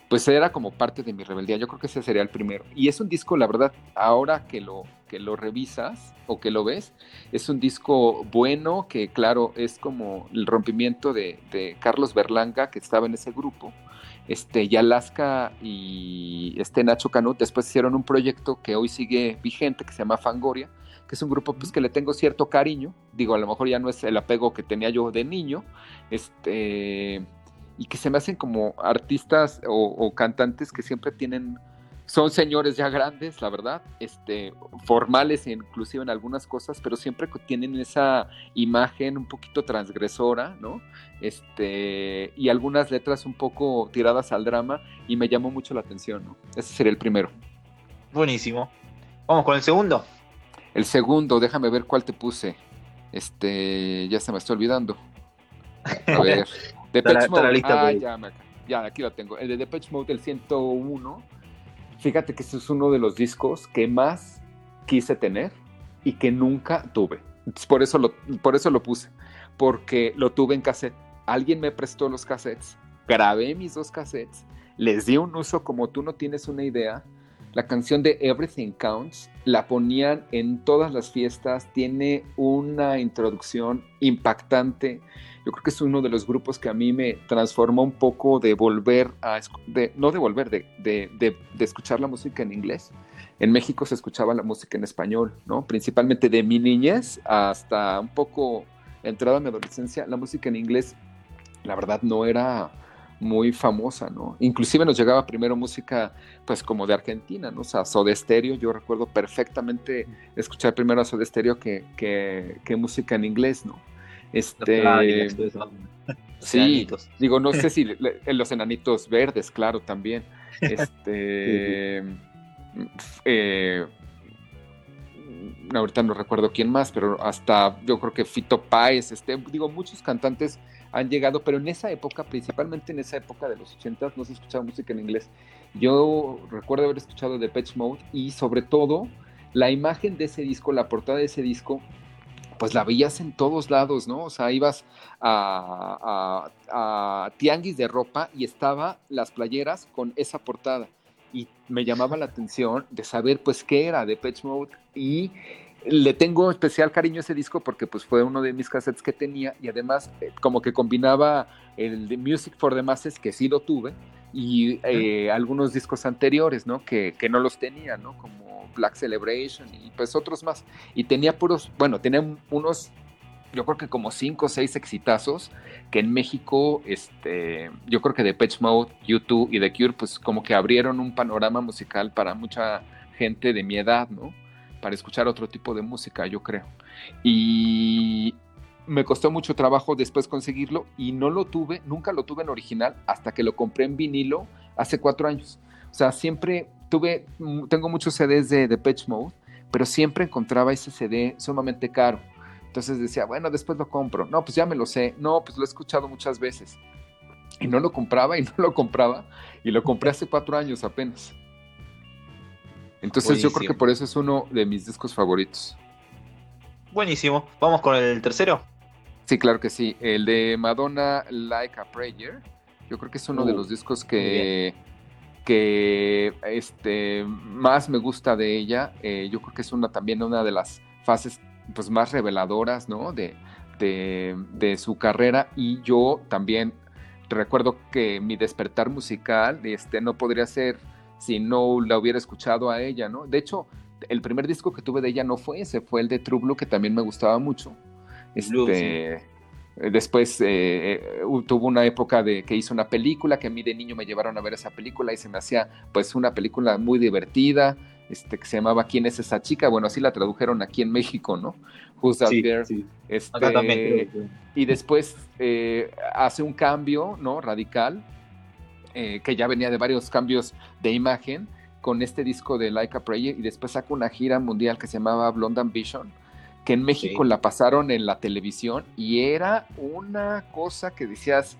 pues era como parte de mi rebeldía. Yo creo que ese sería el primero. Y es un disco, la verdad, ahora que lo, que lo revisas o que lo ves, es un disco bueno que, claro, es como el rompimiento de, Carlos Berlanga, que estaba en ese grupo. Este, y Alaska y este Nacho Canut después hicieron un proyecto que hoy sigue vigente, que se llama Fangoria, que es un grupo pues, que le tengo cierto cariño. Digo, a lo mejor ya no es el apego que tenía yo de niño. Este y que se me hacen como artistas o, cantantes que siempre tienen, son señores ya grandes, la verdad, este, formales inclusive en algunas cosas, pero siempre tienen esa imagen un poquito transgresora, ¿no? Este, y algunas letras un poco tiradas al drama y me llamó mucho la atención, ¿no? Ese sería el primero. Buenísimo. Vamos con el segundo. El segundo, déjame ver cuál te puse. Este, ya se me está olvidando. A ver. Depeche Mode. ah, ya, ya, aquí lo tengo. El de Depeche Mode, el 101. Fíjate que ese es uno de los discos que más quise tener y que nunca tuve. Por eso lo, por eso lo puse. Porque lo tuve en cassette. Alguien me prestó los cassettes. Grabé mis dos cassettes. Les di un uso como tú no tienes una idea. La canción de Everything Counts la ponían en todas las fiestas. Tiene una introducción impactante yo creo que es uno de los grupos que a mí me transformó un poco de volver a, no de volver, de, de, de, escuchar la música en inglés. En México se escuchaba la música en español, ¿no? Principalmente de mi niñez hasta un poco entrada a mi adolescencia, la música en inglés, la verdad, no era muy famosa, ¿no? Inclusive nos llegaba primero música, pues como de Argentina, ¿no? O sea, Soda Stereo, yo recuerdo perfectamente escuchar primero a Soda Stereo que, que, que música en inglés, ¿no? Este, sí, digo, no sé si los enanitos verdes, claro, también. Este, eh, ahorita no recuerdo quién más, pero hasta yo creo que Fito Páez, este, digo, muchos cantantes han llegado, pero en esa época, principalmente en esa época de los 80 no se escuchaba música en inglés. Yo recuerdo haber escuchado The Patch Mode y sobre todo la imagen de ese disco, la portada de ese disco, pues la veías en todos lados, ¿no? O sea, ibas a, tianguis de ropa y estaba las playeras con esa portada. Y me llamaba la atención de saber, pues, qué era de Patch Mode. Y le tengo especial cariño a ese disco porque, pues, fue uno de mis cassettes que tenía. Y además, eh, como que combinaba el de Music for the Masses, que sí lo tuve, y eh, algunos discos anteriores, ¿no? Que, que no los tenía, ¿no? Como Black Celebration y pues otros más. Y tenía puros, bueno, tenía unos, yo creo que como cinco o seis exitazos que en México, este, yo creo que de Patch Mode, YouTube y The Cure, pues como que abrieron un panorama musical para mucha gente de mi edad, ¿no? Para escuchar otro tipo de música, yo creo. Y me costó mucho trabajo después conseguirlo y no lo tuve, nunca lo tuve en original hasta que lo compré en vinilo hace cuatro años. O sea, siempre tuve, mm, tengo muchos CDs de Depeche Mode, pero siempre encontraba ese CD sumamente caro. Entonces decía, bueno, después lo compro. No, pues ya me lo sé. No, pues lo he escuchado muchas veces. Y no lo compraba y no lo compraba. Y lo compré hace cuatro años apenas. Entonces yo creo que por eso es uno de mis discos favoritos. Buenísimo. ¿Vamos con el tercero? Sí, claro que sí. El de Madonna Like a Prayer. Yo creo que es uno de uh, los discos que que este, más me gusta de ella. Eh, yo creo que es una, también una de las fases pues, más reveladoras ¿no? de, de, su carrera y yo también recuerdo que mi despertar musical este, no podría ser si no la hubiera escuchado a ella. ¿no? De hecho, el primer disco que tuve de ella no fue ese, fue el de True Blue que también me gustaba mucho. Este, eh, después eh, eh, tuvo una época de que hizo una película que a mí de niño me llevaron a ver esa película y se me hacía pues una película muy divertida, este, que se llamaba ¿Quién es esa chica? Bueno, así la tradujeron aquí en México, ¿no? Who's Out There. Este, y después hace un cambio, ¿no? Radical, que ya venía de varios cambios de imagen con este disco de Like a Prayer y después saca una gira mundial que se llamaba Blonde Ambition que en México la pasaron en la televisión y era una cosa que decías,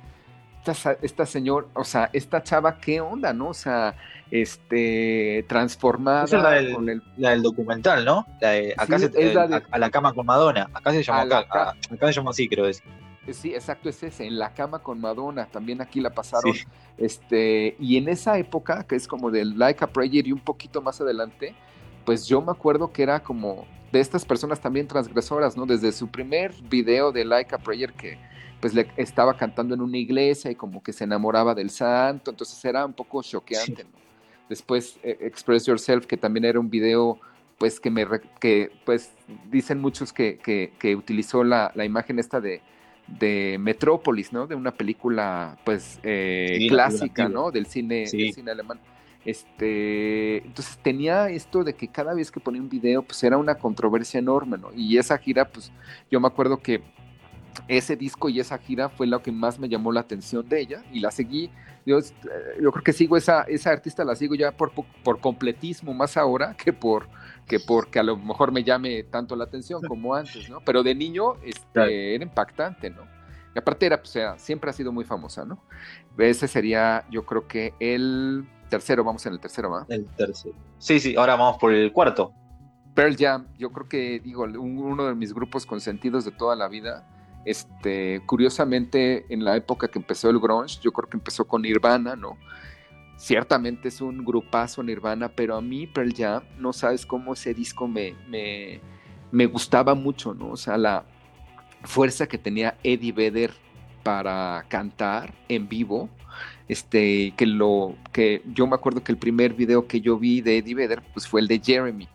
esta, esta señor, o sea, esta chava, ¿qué onda, no? O sea, este, transformada. Esa es la del, con el... la del documental, ¿no? La de, acá se, es la de... a, la cama con Madonna. Acá se llama, acá, acá, se llama así, creo decir. Sí, exacto, es ese, en la cama con Madonna, también aquí la pasaron. Este, y en esa época, que es como de Like a Prayer y un poquito más adelante, pues yo me acuerdo que era como de estas personas también transgresoras, ¿no? Desde su primer video de Like a Prayer que pues le estaba cantando en una iglesia y como que se enamoraba del santo, entonces era un poco choqueante, ¿no? Después eh, Express Yourself, que también era un video pues que me que pues dicen muchos que, que, utilizó la, la, imagen esta de, de Metrópolis, ¿no? De una película pues eh, clásica, ¿no? Del cine, del cine alemán. Este, entonces tenía esto de que cada vez que ponía un video, pues era una controversia enorme, ¿no? Y esa gira, pues yo me acuerdo que ese disco y esa gira fue lo que más me llamó la atención de ella y la seguí. Yo, eh, yo creo que sigo esa, esa artista, la sigo ya por, por completismo más ahora que por que porque a lo mejor me llame tanto la atención como antes, ¿no? Pero de niño este, era impactante, ¿no? Y aparte era, pues, sea, siempre ha sido muy famosa, ¿no? Ese sería, yo creo que el tercero, vamos en el tercero, ¿va? El tercero. Sí, sí, ahora vamos por el cuarto. Pearl Jam, yo creo que, digo, uno de mis grupos consentidos de toda la vida. Este, curiosamente, en la época que empezó el grunge, yo creo que empezó con Nirvana, ¿no? Ciertamente es un grupazo Nirvana, pero a mí Pearl Jam, no sabes cómo ese disco me, me, me gustaba mucho, ¿no? O sea, la fuerza que tenía Eddie Vedder para cantar en vivo, este, que lo, que yo me acuerdo que el primer video que yo vi de Eddie Vedder, pues fue el de Jeremy,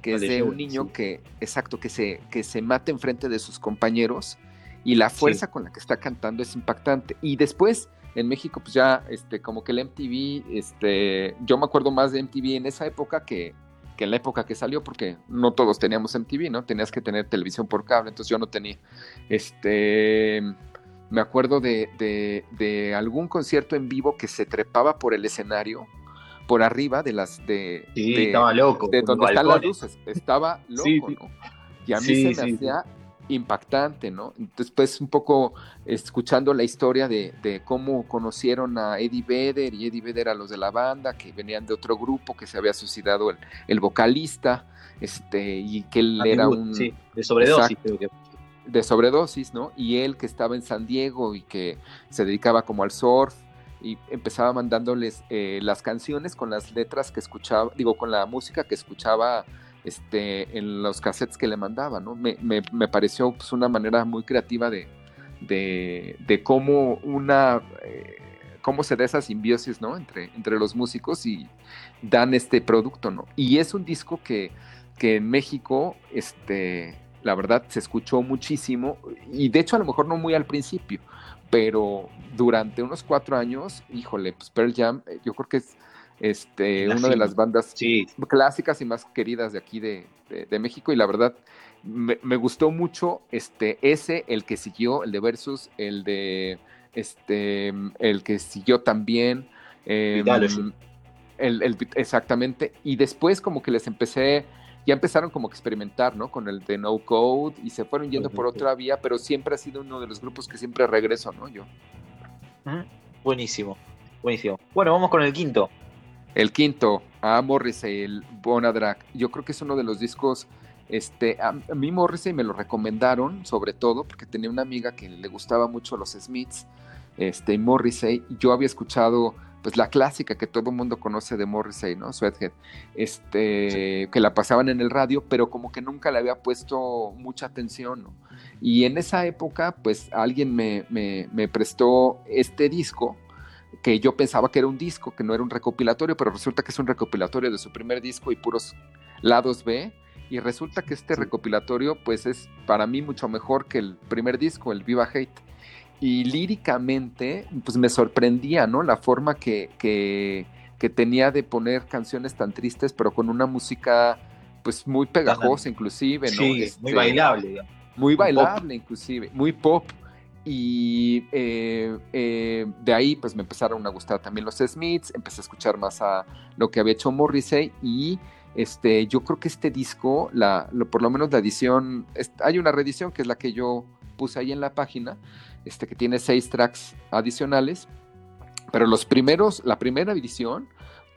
que es de un niño que, exacto, que se, que se mata enfrente de sus compañeros y la fuerza con la que está cantando es impactante. Y después en México, pues ya, este, como que el MTV, este, yo me acuerdo más de MTV en esa época que, que en la época que salió, porque no todos teníamos MTV, ¿no? Tenías que tener televisión por cable, entonces yo no tenía. Este, me acuerdo de, de, algún concierto en vivo que se trepaba por el escenario, por arriba de las de, estaba loco, de donde están las luces, estaba loco, ¿no? Y a mí se me hacía impactante, ¿no? Después un poco escuchando la historia de, cómo conocieron a Eddie Vedder y Eddie Vedder a los de la banda, que venían de otro grupo, que se había suicidado el, vocalista, este, y que él era un... Sí, de sobredosis creo que de sobredosis, ¿no? Y él que estaba en San Diego y que se dedicaba como al surf y empezaba mandándoles eh, las canciones con las letras que escuchaba, digo, con la música que escuchaba este, en los cassettes que le mandaba, ¿no? Me, pareció pues, una manera muy creativa de, de, cómo una... Eh, cómo se da esa simbiosis, ¿no? Entre, entre los músicos y dan este producto, ¿no? Y es un disco que, que en México, este, la verdad, se escuchó muchísimo y de hecho a lo mejor no muy al principio, pero durante unos cuatro años, híjole, pues Pearl Jam, eh, yo creo que es este, una de las bandas clásicas y más queridas de aquí de, México y la verdad me, gustó mucho este, ese, el que siguió, el de Versus, el de este, el que siguió también. El, exactamente. Y después como que les empecé, ya empezaron como que experimentar, ¿no? Con el de No Code y se fueron yendo por otra vía, pero siempre ha sido uno de los grupos que siempre regreso, ¿no? Yo. Buenísimo, buenísimo. Bueno, vamos con el quinto. El quinto, a Morrissey, el Bonadrag. Yo creo que es uno de los discos. Este, a, mí Morrissey me lo recomendaron, sobre todo porque tenía una amiga que le gustaba mucho los Smiths, este, Morrissey. Yo había escuchado, pues, la clásica que todo el mundo conoce de Morrissey, ¿no? Sweathead, este, que la pasaban en el radio, pero como que nunca le había puesto mucha atención, ¿no? Y en esa época, pues, alguien me, me, me prestó este disco que yo pensaba que era un disco, que no era un recopilatorio, pero resulta que es un recopilatorio de su primer disco y puros lados B. Y resulta que este recopilatorio, pues es para mí mucho mejor que el primer disco, el Viva Hate. Y líricamente, pues me sorprendía, ¿no? La forma que, que, tenía de poner canciones tan tristes, pero con una música, pues muy pegajosa, inclusive, ¿no? muy este, bailable. Muy bailable, inclusive, muy pop. Y eh, eh, de ahí pues me empezaron a gustar también los Smiths, empecé a escuchar más a lo que había hecho Morrissey y este, yo creo que este disco, la, por lo menos la edición, hay una reedición que es la que yo puse ahí en la página, este, que tiene seis tracks adicionales, pero los primeros, la primera edición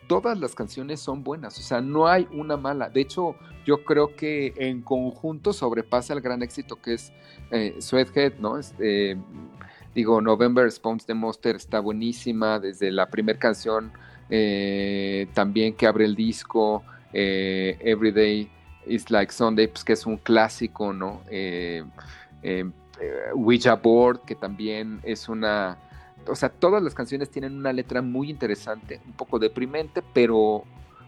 todas las canciones son buenas, o sea, no hay una mala. De hecho, yo creo que en conjunto sobrepasa el gran éxito que es eh, Sweathead, ¿no? Este, digo, November Spawns the Monster está buenísima, desde la primera canción eh, también que abre el disco, eh, Everyday is Like Sunday, pues que es un clásico, ¿no? Eh, Ouija Board, que también es una o sea, todas las canciones tienen una letra muy interesante, un poco deprimente, pero,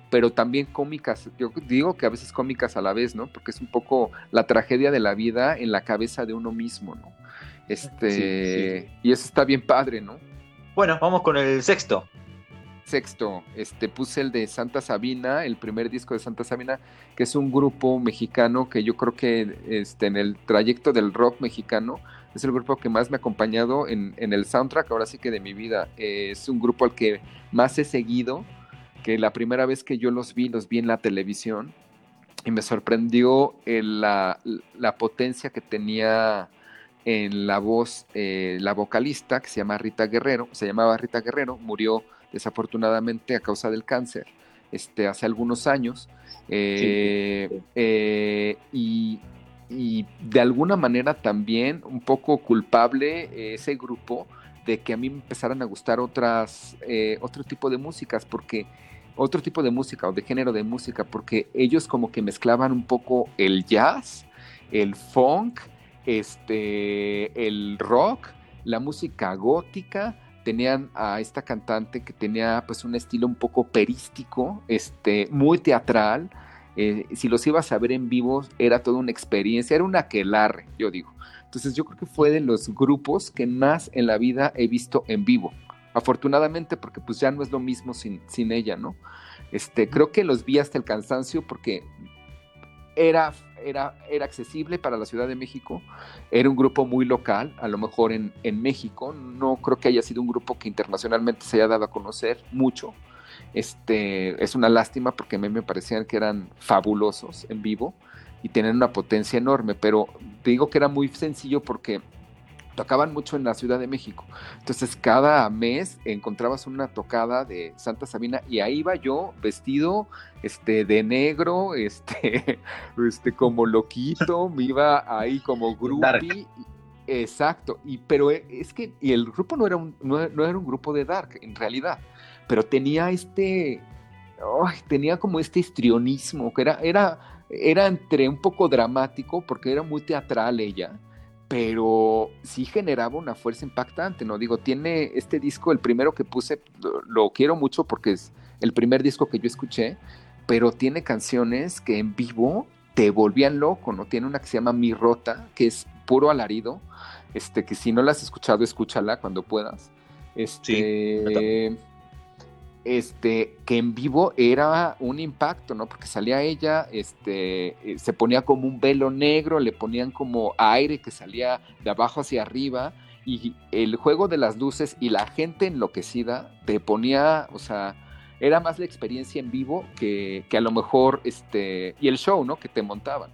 pero también cómicas. Yo digo que a veces cómicas a la vez, ¿no? Porque es un poco la tragedia de la vida en la cabeza de uno mismo, ¿no? Este, y eso está bien padre, ¿no? Bueno, vamos con el sexto. Sexto, este, puse el de Santa Sabina, el primer disco de Santa Sabina, que es un grupo mexicano que yo creo que este, en el trayecto del rock mexicano es el grupo que más me ha acompañado en, el soundtrack, ahora sí que de mi vida. es un grupo al que más he seguido, que la primera vez que yo los vi, los vi en la televisión y me sorprendió la, potencia que tenía en la voz eh, la vocalista que se llama Rita Guerrero, se llamaba Rita Guerrero, murió desafortunadamente a causa del cáncer este, hace algunos años. Eh, eh, y, y de alguna manera también un poco culpable eh, ese grupo de que a mí me empezaran a gustar otras, eh, otro tipo de músicas, porque otro tipo de música o de género de música, porque ellos como que mezclaban un poco el jazz, el funk, este, el rock, la música gótica, tenían a esta cantante que tenía pues un estilo un poco perístico, este, muy teatral, eh, si los ibas a ver en vivo, era toda una experiencia, era un aquelarre, yo digo. Entonces yo creo que fue de los grupos que más en la vida he visto en vivo. Afortunadamente, porque pues ya no es lo mismo sin, sin ella, ¿no? Este, creo que los vi hasta el cansancio porque era, era, era accesible para la Ciudad de México, era un grupo muy local, a lo mejor en, en México, no creo que haya sido un grupo que internacionalmente se haya dado a conocer mucho, este, es una lástima porque a mí me parecían que eran fabulosos en vivo y tienen una potencia enorme, pero te digo que era muy sencillo porque tocaban mucho en la Ciudad de México. Entonces cada mes encontrabas una tocada de Santa Sabina y ahí iba yo vestido este, de negro, este, este, como loquito, me iba ahí como groupie. Exacto, y, pero es que y el grupo no era, un, no era un grupo de dark, en realidad pero tenía este, tenía como este histrionismo, que era, era, era entre un poco dramático, porque era muy teatral ella, pero sí generaba una fuerza impactante, ¿no? Digo, tiene este disco, el primero que puse, lo, quiero mucho porque es el primer disco que yo escuché, pero tiene canciones que en vivo te volvían loco, ¿no? Tiene una que se llama Mi Rota, que es puro alarido, este, que si no la has escuchado, escúchala cuando puedas. Este, este, que en vivo era un impacto, ¿no? Porque salía ella, este, eh, se ponía como un velo negro, le ponían como aire que salía de abajo hacia arriba, y el juego de las luces y la gente enloquecida te ponía, o sea, era más la experiencia en vivo que, a lo mejor, este, y el show, ¿no? Que te montaban.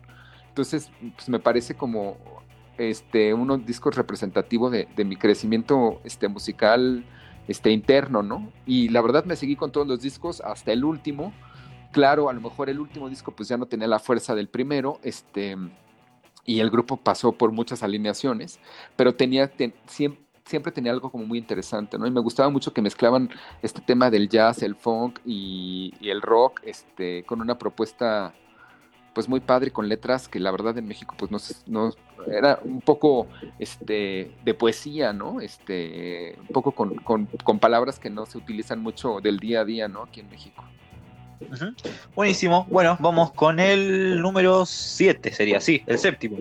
Entonces, pues me parece como, este, unos discos representativos de, de mi crecimiento, este, musical, este, interno, ¿no? Y la verdad me seguí con todos los discos hasta el último. Claro, a lo mejor el último disco pues ya no tenía la fuerza del primero, este, y el grupo pasó por muchas alineaciones, pero tenía, siempre, siempre tenía algo como muy interesante, ¿no? Y me gustaba mucho que mezclaban este tema del jazz, el funk y, y el rock, este, con una propuesta pues muy padre con letras que la verdad en México pues no, no era un poco este de poesía, ¿no? Este, un poco con, palabras que no se utilizan mucho del día a día, ¿no? Aquí en México. Buenísimo. Bueno, vamos con el número 7, sería así, el séptimo.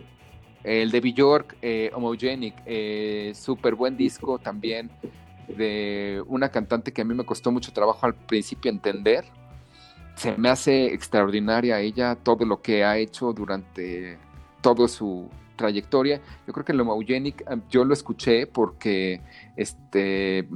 El de Bjork, eh, Homogenic, eh, súper buen disco también de una cantante que a mí me costó mucho trabajo al principio entender se me hace extraordinaria ella todo lo que ha hecho durante toda su trayectoria. Yo creo que lo Maugenic yo lo escuché porque este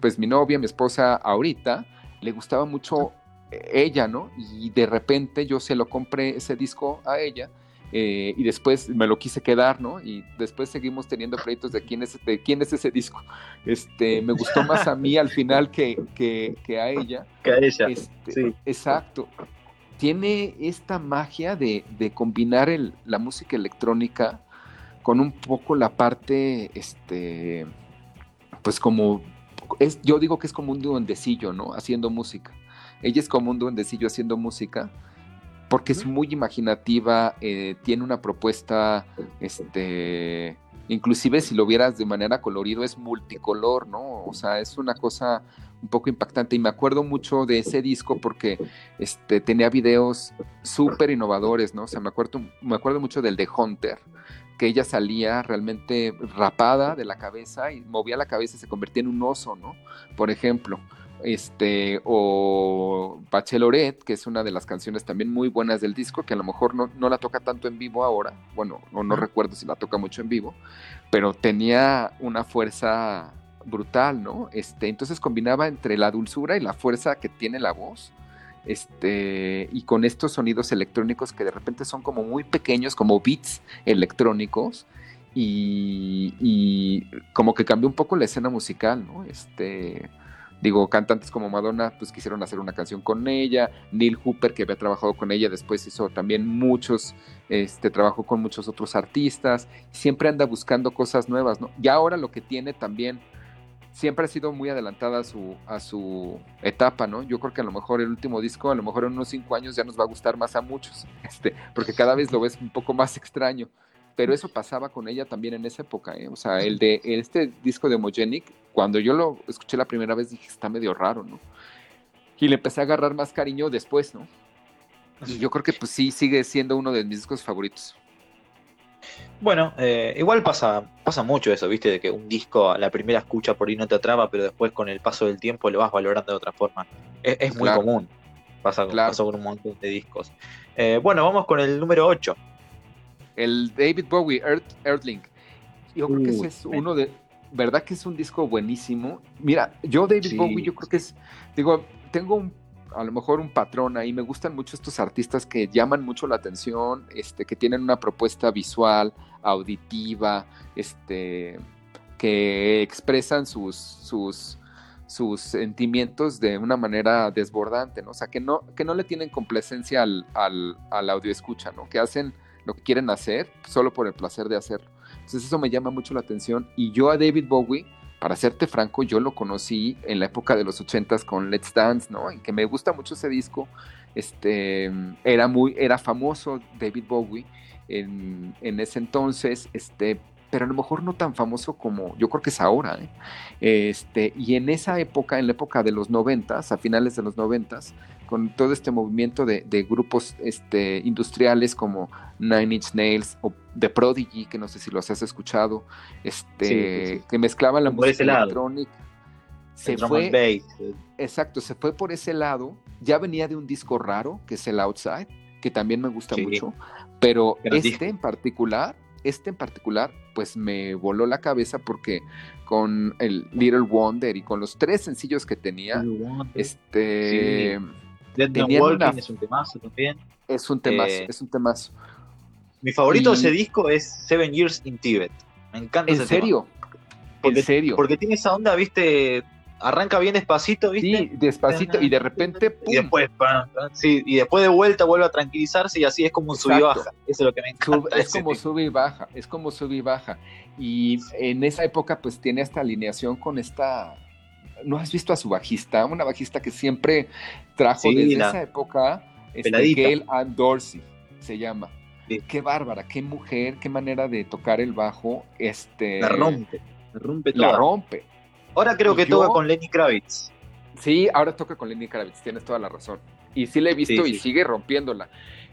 pues mi novia, mi esposa ahorita le gustaba mucho ella, ¿no? Y de repente yo se lo compré ese disco a ella eh, y después me lo quise quedar, ¿no? Y después seguimos teniendo créditos de quién es, de quién es ese disco. Este, me gustó más a mí al final que, que, a ella. Que a ella. Este, sí. Exacto. Tiene esta magia de, de combinar el, la música electrónica con un poco la parte, este, pues como, es, yo digo que es como un duendecillo, ¿no? Haciendo música. Ella es como un duendecillo haciendo música porque es muy imaginativa, eh, tiene una propuesta, este, inclusive si lo vieras de manera colorido es multicolor, ¿no? O sea, es una cosa un poco impactante y me acuerdo mucho de ese disco porque este, tenía videos súper innovadores, ¿no? O sea, me acuerdo, me acuerdo mucho del de Hunter, que ella salía realmente rapada de la cabeza y movía la cabeza y se convertía en un oso, ¿no? Por ejemplo este, o Bachelorette, que es una de las canciones también muy buenas del disco, que a lo mejor no, la toca tanto en vivo ahora, bueno, no, no recuerdo si la toca mucho en vivo, pero tenía una fuerza brutal, ¿no? Este, entonces combinaba entre la dulzura y la fuerza que tiene la voz, este, y con estos sonidos electrónicos que de repente son como muy pequeños, como beats electrónicos, y, y como que cambió un poco la escena musical, ¿no? Este, Digo, cantantes como Madonna, pues quisieron hacer una canción con ella. Neil Hooper, que había trabajado con ella, después hizo también muchos, este, trabajó con muchos otros artistas. Siempre anda buscando cosas nuevas, ¿no? Y ahora lo que tiene también, siempre ha sido muy adelantada a su, a su etapa, ¿no? Yo creo que a lo mejor el último disco, a lo mejor en unos cinco años ya nos va a gustar más a muchos, este, porque cada vez lo ves un poco más extraño pero eso pasaba con ella también en esa época, ¿eh? o sea, el de este disco de Homogenic, cuando yo lo escuché la primera vez dije, está medio raro, ¿no? Y le empecé a agarrar más cariño después, ¿no? Y yo creo que pues sí, sigue siendo uno de mis discos favoritos. Bueno, eh, igual pasa, pasa mucho eso, ¿viste? De que un disco a la primera escucha por ahí no te atrapa, pero después con el paso del tiempo lo vas valorando de otra forma. Es, muy común. Pasa, con un montón de discos. Eh, bueno, vamos con el número 8 el David Bowie, Earth, Earthling. Yo creo que ese es uno de, ¿verdad que es un disco buenísimo? Mira, yo David Bowie, yo creo que es, digo, tengo un, a lo mejor un patrón ahí, me gustan mucho estos artistas que llaman mucho la atención, este, que tienen una propuesta visual, auditiva, este, que expresan sus, sus, sus sentimientos de una manera desbordante, ¿no? O sea, que no, que no le tienen complacencia al, al, al audio escucha, ¿no? Que hacen lo que quieren hacer solo por el placer de hacerlo. Entonces eso me llama mucho la atención y yo a David Bowie, para serte franco, yo lo conocí en la época de los ochentas con Let's Dance, ¿no? Y que me gusta mucho ese disco. Este, era muy, era famoso David Bowie en, en ese entonces, este, pero a lo mejor no tan famoso como yo creo que es ahora. ¿eh? Este, y en esa época, en la época de los noventas, a finales de los noventas, con todo este movimiento de, grupos este, industriales como Nine Inch Nails o The Prodigy, que no sé si los has escuchado, este, que mezclaban la música electrónica. Se fue, exacto, se fue por ese lado. Ya venía de un disco raro, que es el Outside, que también me gusta mucho, pero este en particular este en particular, pues me voló la cabeza porque con el Little Wonder y con los tres sencillos que tenía, este... es un temazo también. Es un temazo, eh, es un temazo. Mi favorito de ese disco es Seven Years in Tibet. Me encanta ¿En serio? ¿En serio? Porque tiene esa onda, viste, arranca bien despacito, ¿viste? Sí, despacito y de repente ¡pum! Y después, sí, y después de vuelta vuelve a tranquilizarse y así es como un sub y baja. Eso es lo que me encanta. es como sube y baja, es como sube y baja. Y en esa época pues tiene esta alineación con esta ¿No has visto a su bajista? Una bajista que siempre trajo desde esa época, este, Gail Ann Dorsey se llama. Qué bárbara, qué mujer, qué manera de tocar el bajo. Este, la rompe, la rompe toda. La rompe. Ahora creo que toca con Lenny Kravitz. Sí, ahora toca con Lenny Kravitz, tienes toda la razón. Y sí la he visto y sigue rompiéndola.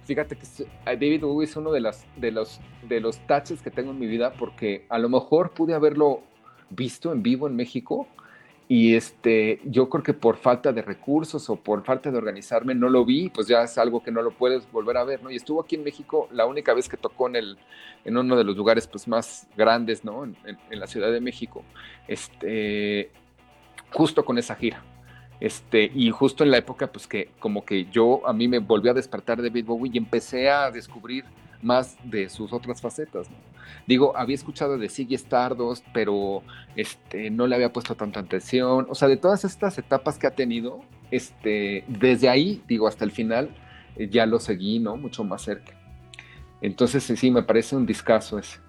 Fíjate que David Bowie es uno de, las, de, los, de los taches que tengo en mi vida porque a lo mejor pude haberlo visto en vivo en México, y este, yo creo que por falta de recursos o por falta de organizarme no lo vi, pues ya es algo que no lo puedes volver a ver, ¿no? Y estuvo aquí en México la única vez que tocó en, el, en uno de los lugares pues, más grandes, ¿no? En, la Ciudad de México, este, justo con esa gira. Este, y justo en la época, pues que como que yo, a mí me volvió a despertar David Bowie y empecé a descubrir más de sus otras facetas. Digo, había escuchado de Siggy Stardust, pero este, no le había puesto tanta atención. O sea, de todas estas etapas que ha tenido, este, desde ahí, digo, hasta el final, eh, ya lo seguí, ¿no? Mucho más cerca. Entonces, sí, me parece un discazo ese.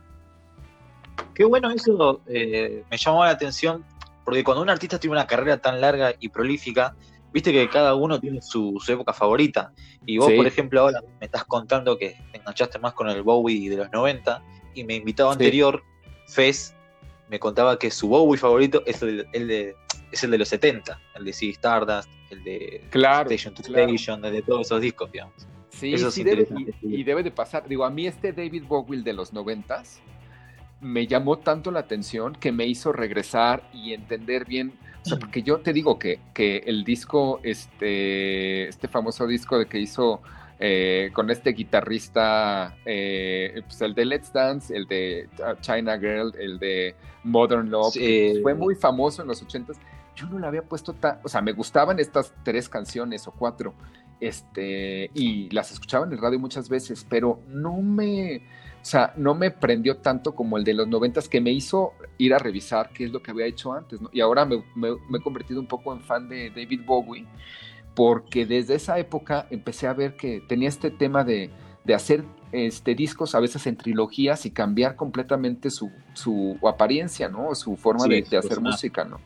Qué bueno eso, eh, me llamó la atención, porque cuando un artista tiene una carrera tan larga y prolífica, viste que cada uno tiene su, época favorita. Y vos, por ejemplo, ahora me estás contando que te enganchaste más con el Bowie de los 90, y mi invitado anterior, Fez, me contaba que su Bowie favorito es el, de, es el de los 70, el de Sea Stardust, el de Station to Station, el de todos esos discos, digamos. Sí, sí debe, y, debe de pasar. Digo, a mí este David Bowie de los 90 me llamó tanto la atención que me hizo regresar y entender bien o sea, porque yo te digo que, que el disco, este, este famoso disco de que hizo eh, con este guitarrista, eh, pues el de Let's Dance, el de China Girl, el de Modern Love, fue muy famoso en los ochentas. Yo no le había puesto tan, o sea, me gustaban estas tres canciones o cuatro, este, y las escuchaba en el radio muchas veces, pero no me, o sea, no me prendió tanto como el de los noventas que me hizo ir a revisar qué es lo que había hecho antes. Y ahora me, he convertido un poco en fan de David Bowie, porque desde esa época empecé a ver que tenía este tema de, hacer este, discos a veces en trilogías y cambiar completamente su, apariencia, ¿no? Su forma de, hacer música, ¿no?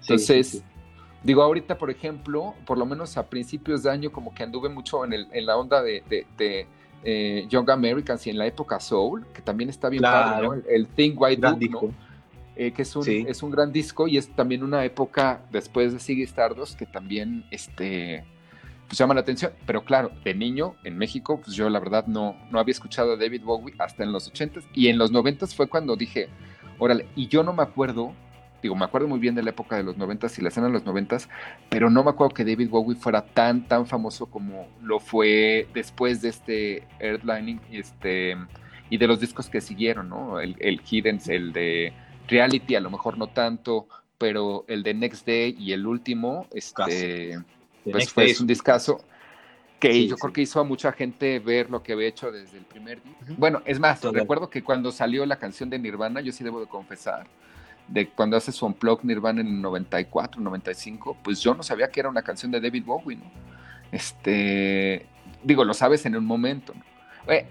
Entonces, digo, ahorita, por ejemplo, por lo menos a principios de año, como que anduve mucho en, el, en la onda de eh, Young Americans y en la época Soul, que también está bien padre, el, Thing White Book, eh, que es un, es un gran disco y es también una época después de Siggy Stardust que también este, pues llama la atención. Pero claro, de niño en México, pues yo la verdad no, no había escuchado a David Bowie hasta en los 80s y en los 90s fue cuando dije, órale, y yo no me acuerdo digo, me acuerdo muy bien de la época de los noventas y la escena de los noventas, pero no me acuerdo que David Bowie fuera tan, tan famoso como lo fue después de este Earthlining este, y de los discos que siguieron, ¿no? El, el Hidden, el de Reality, a lo mejor no tanto, pero el de Next Day y el último, este, pues fue un discazo que yo creo que hizo a mucha gente ver lo que había hecho desde el primer día. Bueno, es más, recuerdo que cuando salió la canción de Nirvana, yo sí debo de confesar, de cuando hace su unplug Nirvana en el 94, 95, pues yo no sabía que era una canción de David Bowie, ¿no? Este, digo, lo sabes en un momento, ¿no? Eh,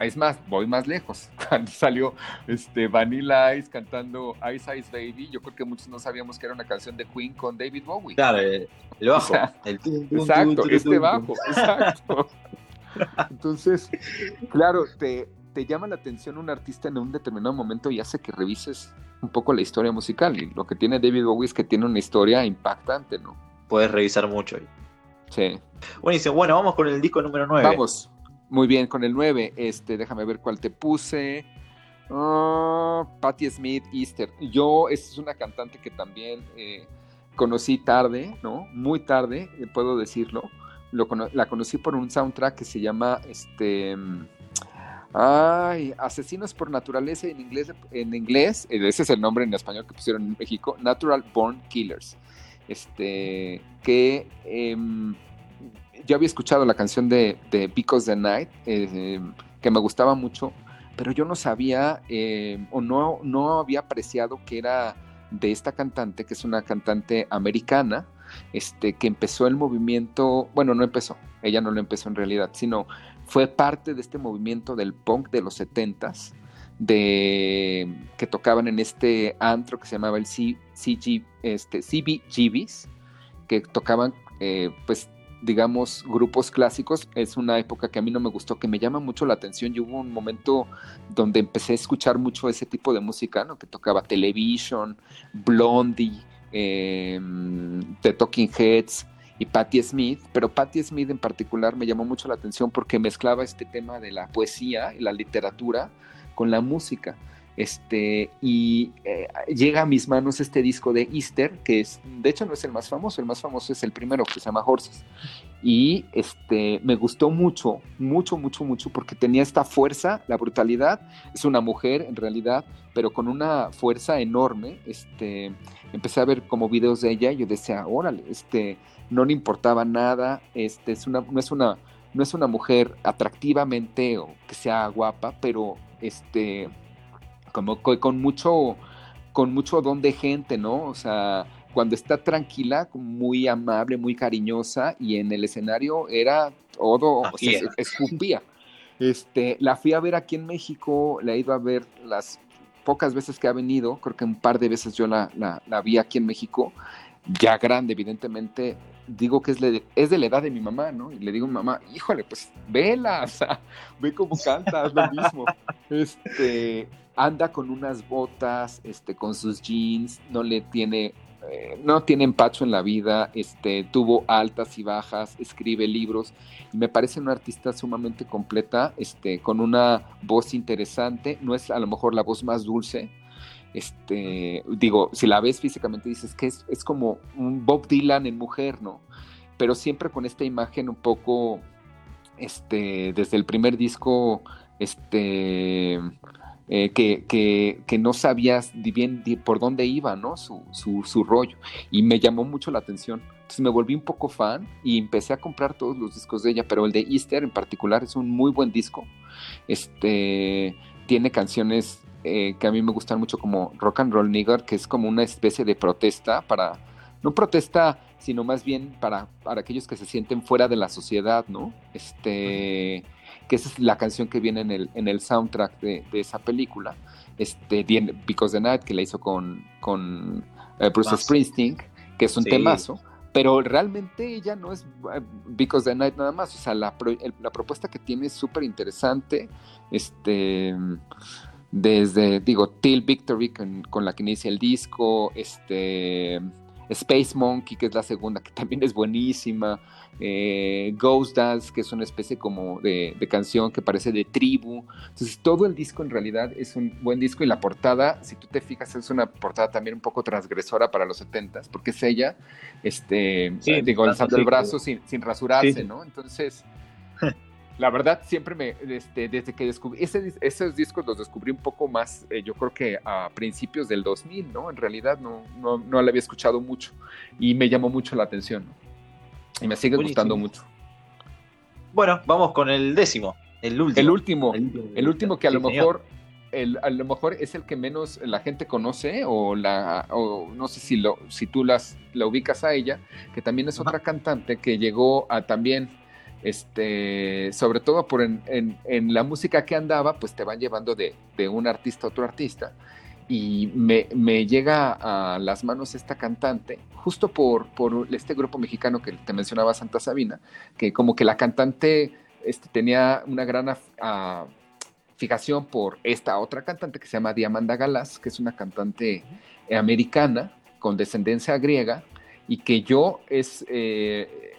es más, voy más lejos. Cuando salió este, Vanilla Ice cantando Ice Ice Baby, yo creo que muchos no sabíamos que era una canción de Queen con David Bowie. Claro, el bajo. el exacto, este bajo, exacto. Entonces, claro, te, te llama la atención un artista en un determinado momento y hace que revises un poco la historia musical. Y lo que tiene David Bowie es que tiene una historia impactante, ¿no? Puedes revisar mucho ahí. Sí. Buenísimo. Bueno, vamos con el disco número 9. Vamos. Muy bien, con el 9. Este, déjame ver cuál te puse. Uh, Patti Smith, Easter. Yo, esta es una cantante que también eh, conocí tarde, ¿no? Muy tarde, eh, puedo decirlo. Lo, la conocí por un soundtrack que se llama este Ay, Asesinos por Naturaleza en inglés, en inglés, eh, ese es el nombre en español que pusieron en México, Natural Born Killers. Este, que em, yo había escuchado la canción de, de Because the Night, eh, que me gustaba mucho, pero yo no sabía em, o no, no había apreciado que era de esta cantante, que es una cantante americana, este, que empezó el movimiento, bueno, no empezó, ella no lo empezó en realidad, sino fue parte de este movimiento del punk de los setentas, de que tocaban en este antro que se llamaba el CG, este, CBGBs, que tocaban, eh, pues, digamos, grupos clásicos. Es una época que a mí no me gustó, que me llama mucho la atención. Y hubo un momento donde empecé a escuchar mucho ese tipo de música, ¿no? Que tocaba Television, Blondie, eh, The Talking Heads, y Patti Smith, pero Patti Smith en particular me llamó mucho la atención porque mezclaba este tema de la poesía y la literatura con la música. Este, y eh, llega a mis manos este disco de Easter, que es, de hecho no es el más famoso, el más famoso es el primero que se llama Horses. Y este, me gustó mucho, mucho, mucho, mucho, porque tenía esta fuerza, la brutalidad. Es una mujer en realidad, pero con una fuerza enorme. Este, empecé a ver como videos de ella y yo decía, órale, este, no le importaba nada, este, es una, no es una no es una mujer atractivamente o que sea guapa, pero este, como con mucho, con mucho don de gente, ¿no? O sea, cuando está tranquila, muy amable, muy cariñosa, y en el escenario era todo, o sea, escupía. Este, la fui a ver aquí en México, la he ido a ver las pocas veces que ha venido, creo que un par de veces yo la, la, vi aquí en México, ya grande, evidentemente, digo que es, es de la edad de mi mamá, ¿no? Y le digo a mi mamá, híjole, pues vela, o sea, ve cómo canta, es lo mismo. Este, anda con unas botas, este, con sus jeans, no le tiene no tiene empacho en la vida, este, tuvo altas y bajas, escribe libros y me parece una artista sumamente completa, este, con una voz interesante, no es a lo mejor la voz más dulce, este, digo, si la ves físicamente dices que es, es como un Bob Dylan en mujer, ¿no? Pero siempre con esta imagen un poco, este, desde el primer disco, este, eh, que, no sabías bien por dónde iba, ¿no? Su, su, rollo. Y me llamó mucho la atención. Entonces me volví un poco fan y empecé a comprar todos los discos de ella, pero el de Easter en particular es un muy buen disco. Este, tiene canciones eh, que a mí me gustan mucho como Rock and Roll Nigger, que es como una especie de protesta para, no protesta, sino más bien para, para aquellos que se sienten fuera de la sociedad, ¿no? Este que esa es la canción que viene en el, en el soundtrack de, esa película, este, Because the Night, que la hizo con, con eh, Bruce Springsteen, que es un temazo, pero realmente ella no es eh, Because the Night nada más, o sea, la, la propuesta que tiene es súper interesante, este desde, digo, Till Victory con, con, la que inicia el disco, este, Space Monkey, que es la segunda, que también es buenísima, eh, Ghost Dance, que es una especie como de, canción que parece de tribu. Entonces, todo el disco en realidad es un buen disco y la portada, si tú te fijas, es una portada también un poco transgresora para los 70 porque es ella, este, digo, alzando el brazo sin, rasurarse, ¿no? Entonces, la verdad, siempre me, este, desde que descubrí, esos discos los descubrí un poco más, eh, yo creo que a principios del 2000, ¿no? En realidad no, no, no la había escuchado mucho y me llamó mucho la atención, Y me sigue gustando mucho. Bueno, vamos con el décimo, el último. El último, el último, que a lo mejor... El, a lo mejor es el que menos la gente conoce o la o no sé si lo si tú las la ubicas a ella que también es otra cantante que llegó a también este, sobre todo por en, en, la música que andaba, pues te van llevando de, de un artista a otro artista. Y me, me, llega a las manos esta cantante, justo por, por este grupo mexicano que te mencionaba, Santa Sabina, que como que la cantante este, tenía una gran fijación por esta otra cantante que se llama Diamanda Galas, que es una cantante americana con descendencia griega, y que yo es... Eh,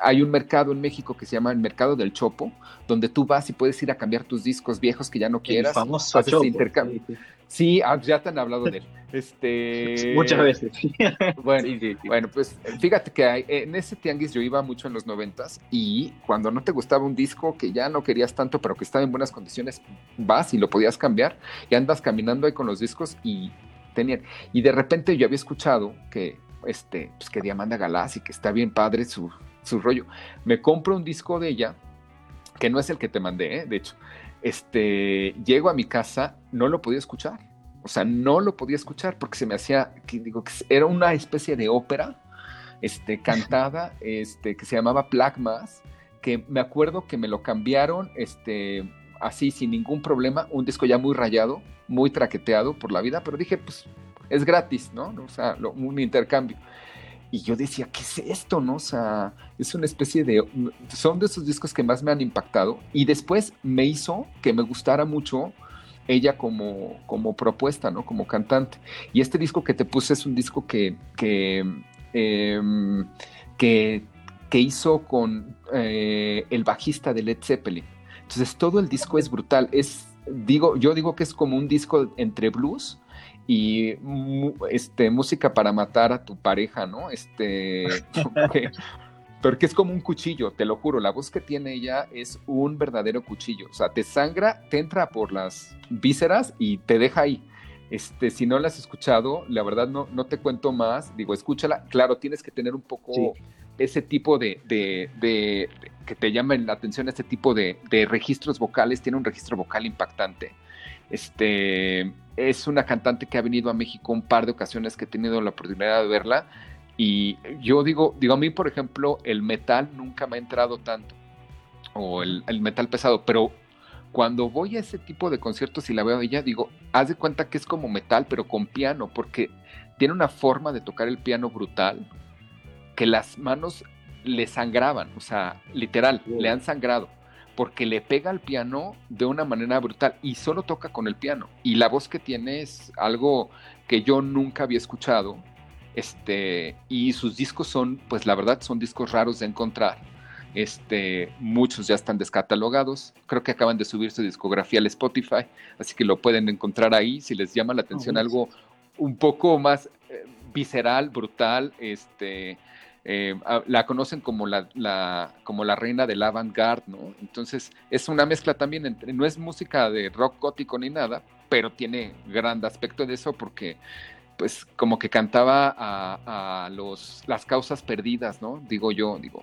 hay un mercado en México que se llama el mercado del Chopo, donde tú vas y puedes ir a cambiar tus discos viejos que ya no quieras. El famoso Chopo. Intercambio. Sí, ah, ya te han hablado de él. Este... Muchas veces. Bueno, bueno, pues fíjate que en ese tianguis yo iba mucho en los noventas y cuando no te gustaba un disco que ya no querías tanto, pero que estaba en buenas condiciones, vas y lo podías cambiar y andas caminando ahí con los discos y tenían. Y de repente yo había escuchado que este, pues que Diamanda Galás y que está bien padre su, su rollo. Me compro un disco de ella, que no es el que te mandé, ¿eh? de hecho. Este, llego a mi casa, no lo podía escuchar. O sea, no lo podía escuchar porque se me hacía, que digo, que era una especie de ópera, este, cantada, este, que se llamaba Plagmas, que me acuerdo que me lo cambiaron, este, así sin ningún problema, un disco ya muy rayado, muy traqueteado por la vida, pero dije, pues, es gratis, ¿no? O sea, un intercambio. Y yo decía, ¿qué es esto? ¿No? O sea, es una especie de. Son de esos discos que más me han impactado. Y después me hizo que me gustara mucho ella como, como propuesta, ¿no? Como cantante. Y este disco que te puse es un disco que. que, em, que, hizo con eh, el bajista de Led Zeppelin. Entonces todo el disco es brutal. Es, digo, yo digo que es como un disco entre blues y este, música para matar a tu pareja, ¿no? Este, porque, es como un cuchillo, te lo juro, la voz que tiene ella es un verdadero cuchillo, o sea, te sangra, te entra por las vísceras y te deja ahí. Este, si no la has escuchado, la verdad no, no te cuento más, digo, escúchala, claro, tienes que tener un poco ese tipo de, que te llamen la atención, este tipo de, registros vocales, tiene un registro vocal impactante. Este, es una cantante que ha venido a México un par de ocasiones que he tenido la oportunidad de verla. Y yo digo, digo a mí, por ejemplo, el metal nunca me ha entrado tanto, o el, el metal pesado, pero cuando voy a ese tipo de conciertos y la veo a ella, digo, haz de cuenta que es como metal, pero con piano, porque tiene una forma de tocar el piano brutal, que las manos le sangraban, o sea, literal, le han sangrado, porque le pega al piano de una manera brutal y solo toca con el piano. Y la voz que tiene es algo que yo nunca había escuchado. Este, y sus discos son, pues la verdad, son discos raros de encontrar este, muchos ya están descatalogados. Creo que acaban de subir su discografía al Spotify, así que lo pueden encontrar ahí si les llama la atención oh, algo un poco más eh, visceral, brutal. Este, eh, la conocen como la, como la reina del avant-garde, ¿no? Entonces es una mezcla también entre, no es música de rock gótico ni nada, pero tiene gran aspecto de eso porque pues como que cantaba a, los, las causas perdidas, ¿no? Digo yo, digo,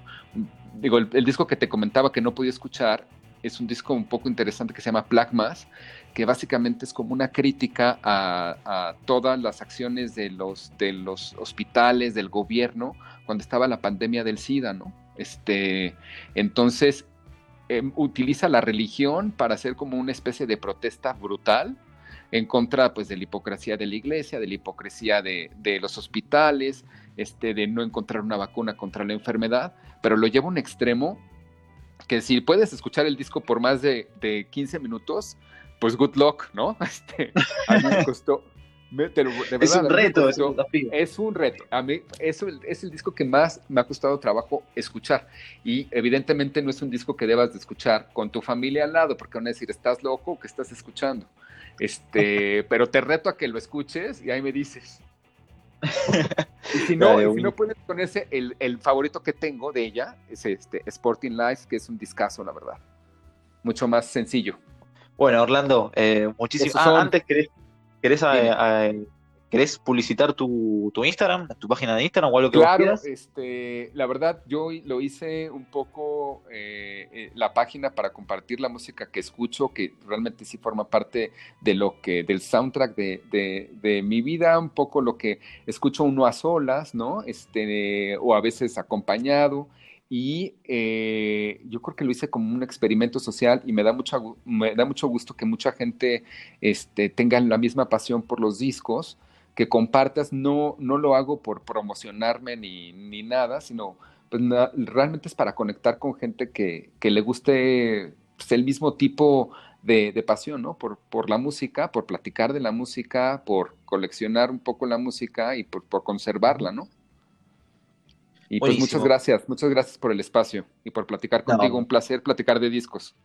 digo el, disco que te comentaba que no podía escuchar es un disco un poco interesante que se llama Plagmas, que básicamente es como una crítica a, todas las acciones de los, de los hospitales, del gobierno, cuando estaba la pandemia del SIDA, ¿no? Este, entonces, em, utiliza la religión para hacer como una especie de protesta brutal en contra pues, de la hipocresía de la iglesia, de la hipocresía de, los hospitales, este, de no encontrar una vacuna contra la enfermedad, pero lo lleva a un extremo que si puedes escuchar el disco por más de, 15 minutos, pues good luck, ¿no? Este, a mí me costó, es un reto, es un reto. A mí eso es el disco que más me ha costado trabajo escuchar. Y evidentemente no es un disco que debas de escuchar con tu familia al lado, porque van a decir, ¿estás loco o qué estás escuchando? Este, pero te reto a que lo escuches y ahí me dices. y si no, si no puedes ponerse el, el, favorito que tengo de ella, es este Sporting Life, que es un discazo, la verdad. Mucho más sencillo. Bueno, Orlando, eh, muchísimas. Ah, antes querés, querés ¿Querés publicitar tu, Instagram, tu página de Instagram o algo que claro, este, la verdad, yo lo hice un poco eh, eh, la página para compartir la música que escucho, que realmente sí forma parte de lo que, del soundtrack de, mi vida, un poco lo que escucho uno a solas, ¿no? Este, o a veces acompañado. Y eh, yo creo que lo hice como un experimento social y me da, mucho, me da mucho gusto que mucha gente este, tenga la misma pasión por los discos que compartas, no, no lo hago por promocionarme ni, ni nada, sino pues, realmente es para conectar con gente que, que le guste pues, el mismo tipo de, de, pasión, ¿no? Por, por la música, por platicar de la música, por coleccionar un poco la música y por, por conservarla, ¿no? Y pues muchas gracias, muchas gracias por el espacio y por platicar contigo. Un placer platicar de discos.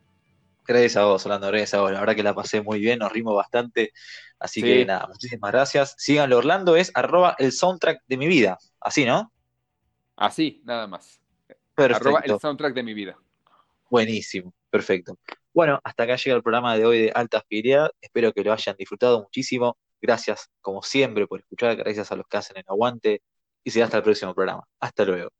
Gracias a vos, Orlando, gracias a vos. La verdad que la pasé muy bien, nos rimos bastante. Así que nada, muchísimas gracias. Síganlo, Orlando, es arroba el soundtrack de mi vida. Así, ¿no? Así, nada más. Perfecto. Arroba el soundtrack de mi vida. Buenísimo, perfecto. Bueno, hasta acá llega el programa de hoy de Alta Fidelidad. Espero que lo hayan disfrutado muchísimo. Gracias, como siempre, por escuchar. Gracias a los que hacen el aguante. Y será hasta el próximo programa. Hasta luego.